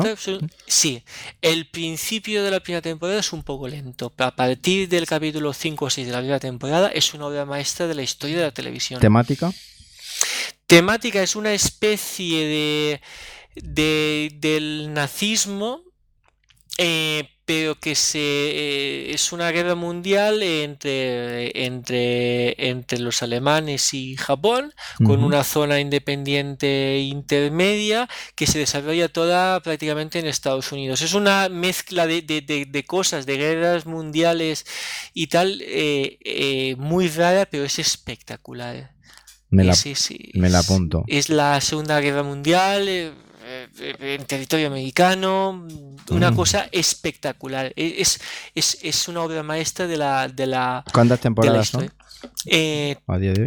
B: contar. absolu- Sí, el principio de la primera temporada es un poco lento. pero A partir del capítulo 5 o 6 de la primera temporada es una obra maestra de la historia de la televisión.
A: ¿Temática?
B: Temática es una especie de, de- del nazismo, eh, pero que se, eh, es una guerra mundial entre, entre, entre los alemanes y Japón, con una zona independiente intermedia que se desarrolla toda prácticamente en Estados Unidos. Es una mezcla de, de- de- de cosas, de guerras mundiales y tal, eh, eh, muy rara, pero es espectacular.
A: Me la,
B: Es- es-
A: me la apunto.
B: es la Segunda Guerra Mundial eh, en territorio americano, una
A: Mm.
B: cosa espectacular. E- Es, es, es una obra maestra de la, de la,
A: ¿Cuántas
B: de la
A: temporadas son
B: historia. Eh,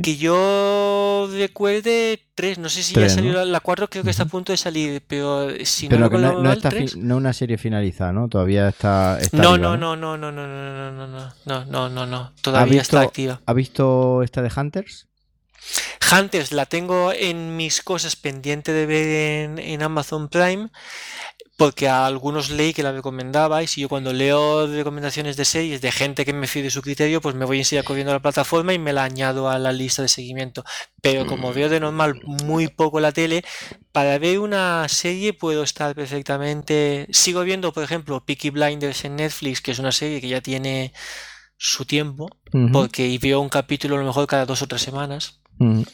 B: que yo recuerde tres, no sé si
A: Tres,
B: ya salió
A: ¿no?
B: la, la cuatro, creo que está a punto de salir, pero si no
A: Pero que
B: recuerdo
A: no, no está fi- no una serie finalizada, ¿no? Todavía está, está
B: No,
A: viva,
B: no,
A: ¿no?
B: no, no, no, no, no, no, no, no, no, no, no, no,
A: ¿Ha
B: todavía está
A: visto,
B: activa.
A: ¿Ha visto esta de Hunters?
B: Hunters la tengo en mis cosas pendiente de ver en, en Amazon Prime, porque a algunos leí que la recomendabais y yo cuando leo recomendaciones de series de gente que me fío de su criterio, pues me voy enseguida corriendo a la plataforma y me la añado a la lista de seguimiento. Pero como veo de normal muy poco la tele, para ver una serie puedo estar perfectamente... Sigo viendo, por ejemplo, Peaky Blinders en Netflix, que es una serie que ya tiene su tiempo,
A: Ujú,
B: porque y veo un capítulo a lo mejor cada dos o tres semanas.
A: Ujú.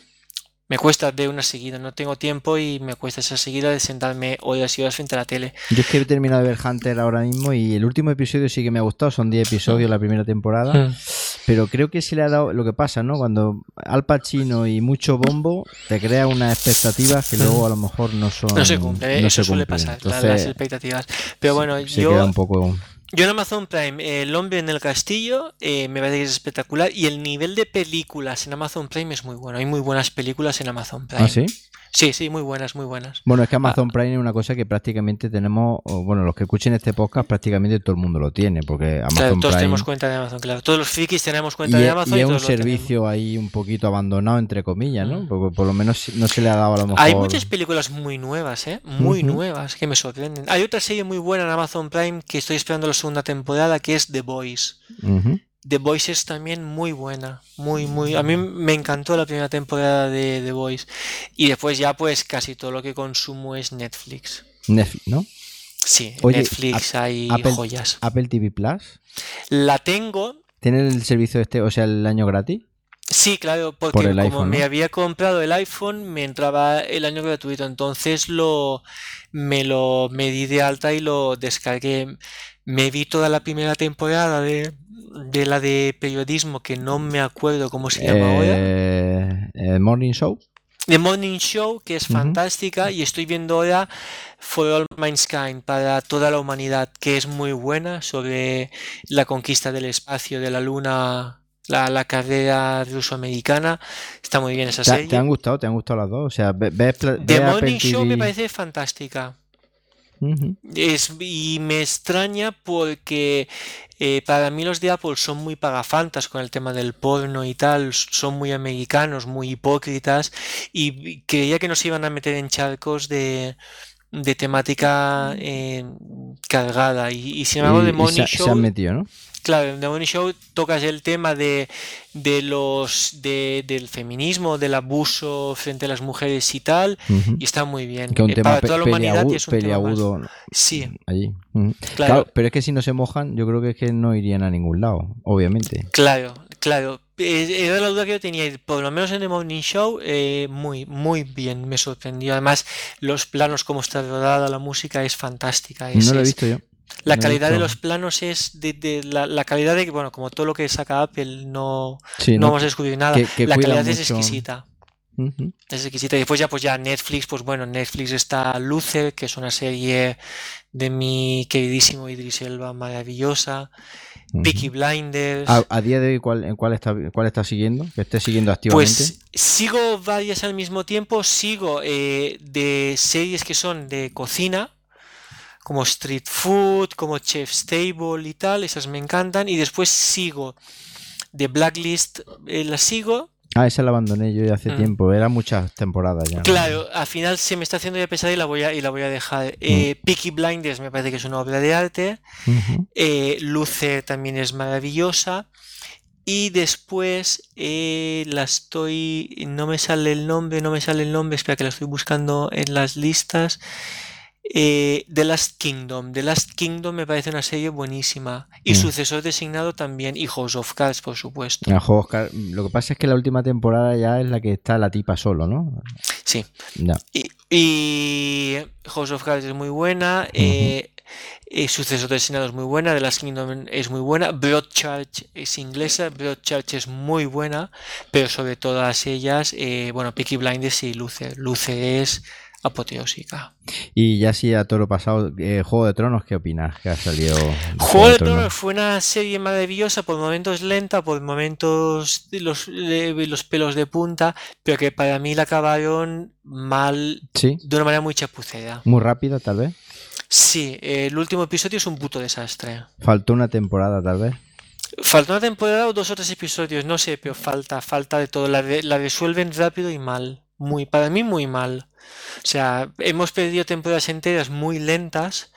B: Me cuesta ver una seguida, no tengo tiempo y me cuesta esa seguida de sentarme horas y horas frente a la tele.
A: Yo es que he terminado de ver Hunter ahora mismo y el último episodio sí que me ha gustado, son 10 episodios la primera temporada,
B: Mm.
A: pero creo que se le ha dado lo que pasa, ¿no? Cuando Al Pacino y mucho bombo te crea unas expectativas que luego a lo mejor no son
B: No se cumple, ¿eh?
A: no
B: eso
A: se
B: suele
A: cumplen.
B: pasar, la- las expectativas. Pero bueno,
A: se
B: yo,
A: queda un poco
B: yo en Amazon Prime, El hombre en el castillo, eh, me parece que es espectacular y el nivel de películas en Amazon Prime es muy bueno. Hay muy buenas películas en Amazon Prime.
A: ¿Ah, sí?
B: Sí, sí, muy buenas, muy buenas.
A: Bueno, es que
B: Ah,
A: Amazon Prime es una cosa que prácticamente tenemos, bueno, los que escuchen este podcast prácticamente todo el mundo lo tiene, porque
B: claro,
A: Amazon
B: todos
A: Prime
B: tenemos cuenta de Amazon, claro. Todos los frikis tenemos
A: y
B: cuenta de Amazon
A: y
B: y,
A: es un servicio ahí un poquito abandonado entre comillas, ¿no?
B: Mm.
A: Porque por lo menos no se le ha dado a lo mejor
B: Hay muchas películas muy nuevas, ¿eh? Muy nuevas, que me sorprenden. Hay otra serie muy buena en Amazon Prime que estoy esperando la segunda temporada, que es The Boys. The Boys es también muy buena, muy, muy... A mí me encantó la primera temporada de The Boys. Y después ya pues casi todo lo que consumo es Netflix.
A: Netflix, ¿no?
B: Sí,
A: Oye,
B: Netflix hay
A: Apple-
B: joyas.
A: Apple TV Plus
B: La tengo,
A: tiene el servicio este, o sea, el año gratis.
B: sí, claro, porque
A: Por
B: como
A: iPhone,
B: me
A: ¿no?
B: había comprado el iPhone, me entraba el año gratuito, entonces lo me lo me di de alta y lo descargué. Me vi toda la primera temporada de, de la de periodismo, que no me acuerdo cómo se llama ahora.
A: Eh, eh, Morning Show.
B: The Morning Show, que es fantástica, y estoy viendo ahora For All Mankind, para toda la humanidad, que es muy buena, sobre la conquista del espacio, de la luna, la, la carrera ruso-americana. Está muy bien esa
A: ¿Te,
B: serie.
A: te han gustado? ¿Te han gustado las dos? O sea, ve-
B: The Morning Show me parece fantástica. Es, y me extraña porque eh, para mí los de Apple son muy pagafantas con el tema del porno y tal, son muy americanos, muy hipócritas, y creía que nos iban a meter en charcos de, de temática eh, cargada. Y, y sin embargo,
A: Y-
B: The
A: y
B: Morning
A: se, se han metido, ¿no?
B: Claro, en The Morning Show tocas el tema de, de los de- del feminismo, del abuso frente a las mujeres y tal, y está muy bien.
A: Que un
B: Eh,
A: tema
B: para toda la humanidad y es un tema más.
A: peliagudo
B: Sí,
A: allí.
B: Claro,
A: Claro, pero es que si no se mojan, yo creo que es que no irían a ningún lado, obviamente.
B: claro, claro. Eh, Era la duda que yo tenía, por lo menos en The Morning Show, eh, muy, muy bien, me sorprendió. Además, los planos, como está rodada la música, es fantástica. Es,
A: No lo he
B: es-
A: visto yo.
B: La
A: no
B: calidad de los planos es de, de la, la calidad de, bueno, como todo lo que saca Apple, no,
A: Sí,
B: no
A: no,
B: vamos a descubrir nada.
A: que, que
B: La calidad es exquisita. Es exquisita. Y después ya, pues ya Netflix, pues bueno, en Netflix está Lucer, que es una serie de mi queridísimo Idris Elba, maravillosa. Peaky Blinders.
A: A, a día de hoy, ¿cuál, en cuál está, cuál está siguiendo? Que esté siguiendo activamente.
B: Pues sigo varias al mismo tiempo, sigo eh, de series que son de cocina, como Street Food, como Chef's Table y tal, esas me encantan, y después sigo de Blacklist, eh, la sigo,
A: Ah, esa la abandoné yo ya hace
B: Mm.
A: tiempo. Era muchas temporadas ya.
B: claro, al final se me está haciendo ya pesada y la voy a, y la voy a dejar. Eh, Peaky Blinders me parece que es una obra de arte, eh, Luce también es maravillosa. Y después eh, la estoy. No me sale el nombre, no me sale el nombre. Espera que la estoy buscando en las listas. Eh, The Last Kingdom. The Last Kingdom me parece una serie buenísima. Y
A: Mm.
B: sucesor designado también. Y House of Cards, por supuesto.
A: Ah, jo, Oscar, Lo que pasa es que la última temporada ya es la que está la tipa solo, ¿no?
B: Sí. Y, y House of Cards es muy buena. eh, eh, sucesor designado es muy buena. The Last Kingdom es muy buena. Broadchurch es inglesa. Broadchurch es muy buena. Pero sobre todas ellas, eh, bueno, Peaky Blinders y Luce. Luce es apoteósica.
A: Y ya sí, a todo lo pasado, eh, Juego de Tronos, ¿qué opinas? Que ha salido.
B: Juego de Tronos fue una serie maravillosa, por momentos lenta, por momentos los, los pelos de punta, pero que para mí la acabaron mal,
A: Sí,
B: de una manera muy chapucera.
A: muy rápida, tal vez.
B: Sí, el último episodio es un puto desastre.
A: Faltó una temporada, tal vez.
B: Falta una temporada o dos o tres episodios, no sé, pero falta, falta de todo. La, la resuelven rápido y mal. Muy, para mí muy mal. O sea, hemos perdido temporadas enteras muy lentas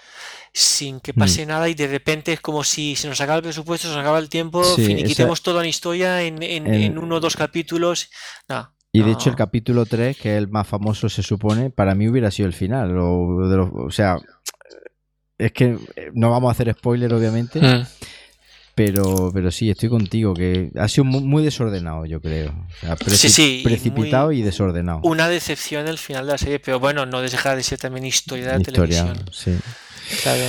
B: sin que pase nada y de repente es como si se nos acaba el presupuesto, se nos acaba el tiempo,
A: Sí,
B: finiquitemos toda la historia en, en-
A: en-
B: en uno o dos capítulos.
A: Y de hecho, el capítulo 3, que es el más famoso, se supone, para mí hubiera sido el final. O, de los- o sea, es que eh, no vamos a hacer spoiler, obviamente,
B: Mm.
A: Pero, pero sí, estoy contigo, que ha sido mu- muy, desordenado, yo creo. O sea, preci-
B: Sí, sí,
A: precipitado
B: muy-
A: y desordenado.
B: Una decepción el final de la serie, pero bueno, no deja de ser también historia de la
A: Historia,
B: televisión.
A: sí.
B: Claro.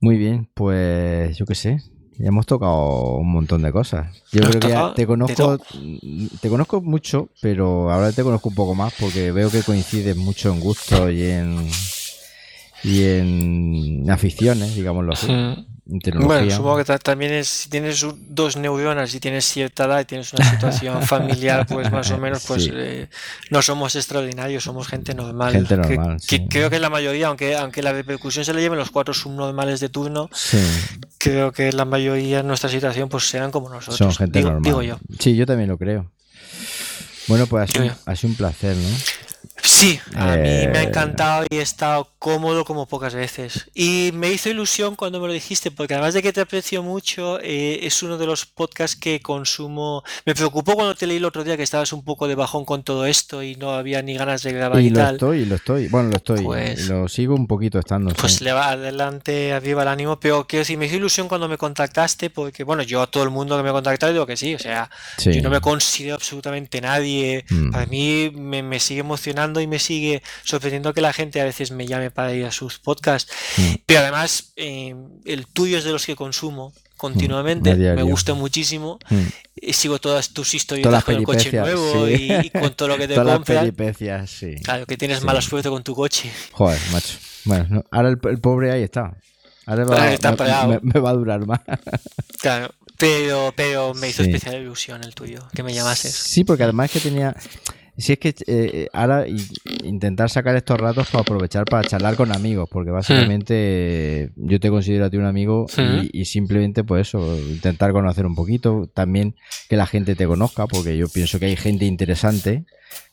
A: Muy bien, pues yo qué sé. Ya hemos tocado un montón de cosas. Yo creo que ya te conozco,
B: todo.
A: te conozco mucho, pero ahora te conozco un poco más porque veo que coincides mucho en gustos y en y en aficiones, digámoslo así,
B: Mm.
A: Tecnología.
B: Bueno, supongo que ta- también es, si tienes dos neuronas y tienes cierta edad y tienes una situación (laughs) familiar, pues más o menos, pues
A: Sí.
B: eh, no somos extraordinarios, somos gente normal.
A: Gente normal,
B: que,
A: sí.
B: creo que la mayoría, aunque, aunque la repercusión se le lleven los cuatro subnormales de turno,
A: Sí,
B: creo que la mayoría en nuestra situación pues serán como nosotros.
A: son gente
B: digo,
A: normal.
B: digo yo.
A: Sí, yo también lo creo. Bueno, pues ha sido, ha sido un placer, ¿no?
B: Sí, a mí me ha
A: Eh,
B: encantado y he estado cómodo como pocas veces. Y me hizo ilusión cuando me lo dijiste, porque además de que te aprecio mucho, eh, es uno de los podcasts que consumo. Me preocupó cuando te leí el otro día que estabas un poco de bajón con todo esto y no había ni ganas de grabar y,
A: Y lo
B: tal.
A: estoy, lo estoy. Bueno, lo estoy.
B: Pues-
A: lo sigo un poquito estando. sí.
B: Pues le va adelante, arriba el ánimo, pero quiero decir, me hizo ilusión cuando me contactaste, porque bueno, yo a todo el mundo que me ha contactado digo que sí, o sea,
A: Sí.
B: yo no me considero absolutamente nadie.
A: Mm.
B: Para mí me, me sigue emocionando y me sigue sorprendiendo que la gente a veces me llame para ir a sus podcasts.
A: Mm.
B: Pero además, eh, el tuyo es de los que consumo continuamente,
A: Mm,
B: me gusta muchísimo.
A: Mm.
B: Y sigo todas tus historias
A: Todas
B: con el coche nuevo
A: sí.
B: y, y con todo lo que (laughs) te
A: Todas
B: compras.
A: sí.
B: Claro, que tienes
A: Sí.
B: mala suerte con tu coche.
A: Joder, macho. Bueno, no, ahora el, el pobre ahí está. Ahora va-
B: Ahí está
A: me-
B: parado.
A: me, me va a durar más. (laughs)
B: Claro, pero, pero me hizo
A: Sí.
B: especial ilusión el tuyo, que me llamases.
A: Sí, porque además que tenía. Si es que eh, ahora intentar sacar estos ratos para aprovechar para charlar con amigos, porque básicamente yo te considero a ti un amigo y, simplemente pues eso, intentar conocer un poquito, también que la gente te conozca, porque yo pienso que hay gente interesante.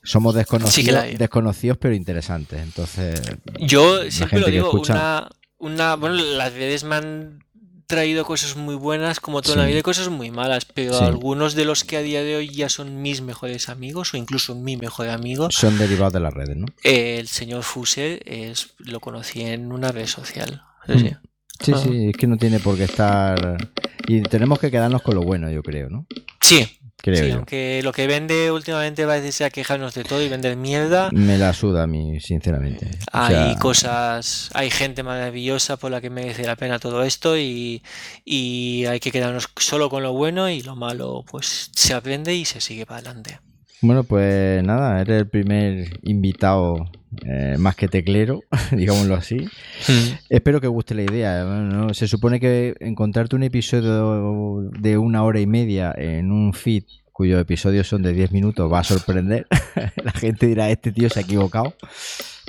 A: Somos desconocidos, desconocidos pero interesantes. Entonces,
B: yo siempre lo digo, una, una, bueno, las redes me han traído cosas muy buenas, como toda la vida, y cosas muy malas, pero algunos de los que a día de hoy ya son mis mejores amigos, o incluso mi mejor amigo,
A: son derivados de las redes, ¿no?
B: el señor Fuse es, lo conocí en una red social.
A: Sí, sí, ah. sí, es que no tiene por qué estar. Y tenemos que quedarnos con lo bueno, yo creo, ¿no?
B: Sí, sí, aunque lo que vende últimamente va a quejarnos de todo y vender mierda.
A: Me la suda a mí, sinceramente.
B: Hay cosas, hay gente maravillosa por la que merece la pena todo esto y, hay que quedarnos solo con lo bueno y lo malo pues se aprende y se sigue para adelante.
A: Bueno, pues nada, eres el primer invitado eh, más que teclero, (laughs) digámoslo así. Mm. Espero que guste la idea. Se supone que encontrarte un episodio de una hora y media en un feed cuyos episodios son de 10 minutos va a sorprender. (laughs) la gente dirá, este tío se ha equivocado.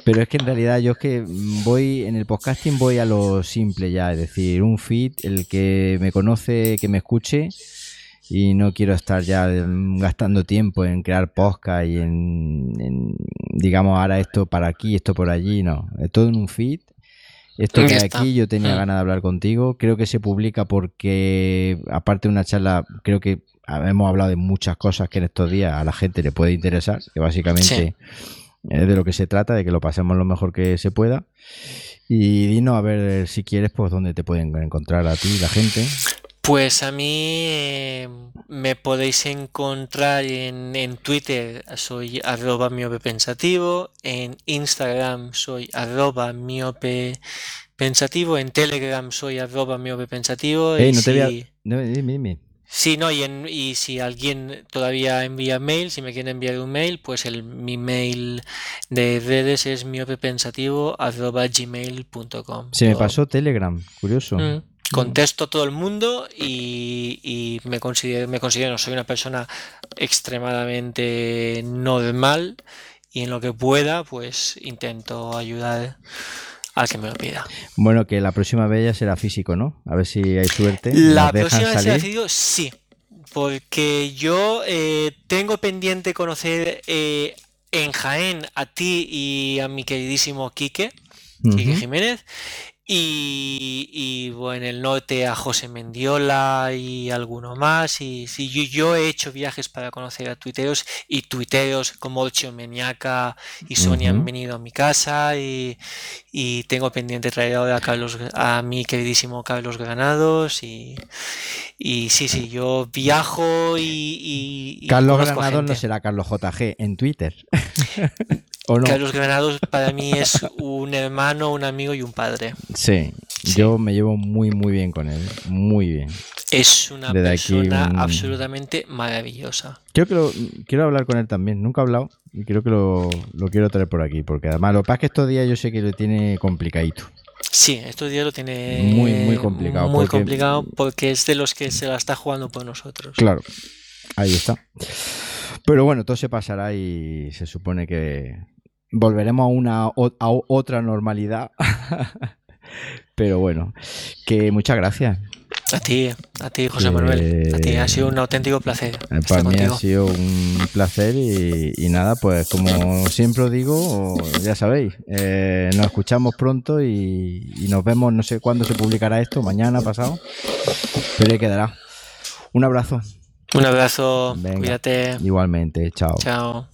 A: Pero es que en realidad yo es que voy, en el podcasting voy a lo simple ya, es decir, un feed, el que me conoce, que me escuche, y no quiero estar ya gastando tiempo en crear podcast y en, digamos, ahora esto para aquí, esto por allí, no. Es todo en un feed. Esto que aquí yo tenía mm. ganas de hablar contigo. Creo que se publica porque, aparte de una charla, creo que hemos hablado de muchas cosas que en estos días a la gente le puede interesar, que básicamente es de lo que se trata, de que lo pasemos lo mejor que se pueda. Y dinos a ver si quieres, pues dónde te pueden encontrar a ti la gente.
B: Pues a mí eh, me podéis encontrar en, en Twitter, soy arroba miope pensativo, en Instagram soy arroba miope pensativo, en Telegram soy arroba miope pensativo.
A: no te dime,
B: Sí, no, y, en, y si alguien todavía envía mail, si me quiere enviar un mail, pues el, mi mail de redes es miopepensativo arroba gmail.com.
A: Se me pasó Telegram, curioso. Mm
B: contesto a todo el mundo y, me considero, me considero, soy una persona extremadamente normal y en lo que pueda, pues intento ayudar al que me lo pida.
A: Bueno, que la próxima vez ya será físico, ¿no? A ver si hay suerte.
B: La próxima vez será físico, sí. Porque yo eh, tengo pendiente conocer eh, en Jaén a ti y a mi queridísimo Quique, Quique Jiménez. Y, bueno, en el norte a José Mendiola y alguno más. Y sí, yo, he hecho viajes para conocer a tuiteros y tuiteros como Ocho Meniaca y Sonia han venido a mi casa y, tengo pendiente traer ahora a, Carlos, a mi queridísimo Carlos Granados. Y, y sí, sí, yo viajo y...
A: Carlos Granados no será Carlos JG en Twitter. (laughs) (laughs)
B: Carlos Granados para mí es un hermano, un amigo y un padre.
A: Sí, yo me llevo muy, muy bien con él. Muy bien.
B: Es una persona absolutamente maravillosa.
A: Creo que lo, quiero hablar con él también. Nunca he hablado y creo que lo, quiero traer por aquí. Porque además, lo que pasa es que estos días yo sé que lo tiene complicadito.
B: Sí, estos días lo tiene
A: muy, muy complicado.
B: Muy complicado porque es de los que se la está jugando por nosotros.
A: Claro, ahí está. Pero bueno, todo se pasará y se supone que, volveremos a una a otra normalidad. (laughs) Pero bueno, que muchas gracias.
B: A ti, a ti, José Manuel. A ti, ha sido un auténtico placer.
A: Eh, para mí ha sido un placer y, nada, pues como siempre os digo, ya sabéis, eh, nos escuchamos pronto y, nos vemos, no sé cuándo se publicará esto, mañana, pasado, pero ahí quedará. Un abrazo.
B: Un abrazo, cuídate.
A: Igualmente, chao.
B: Chao.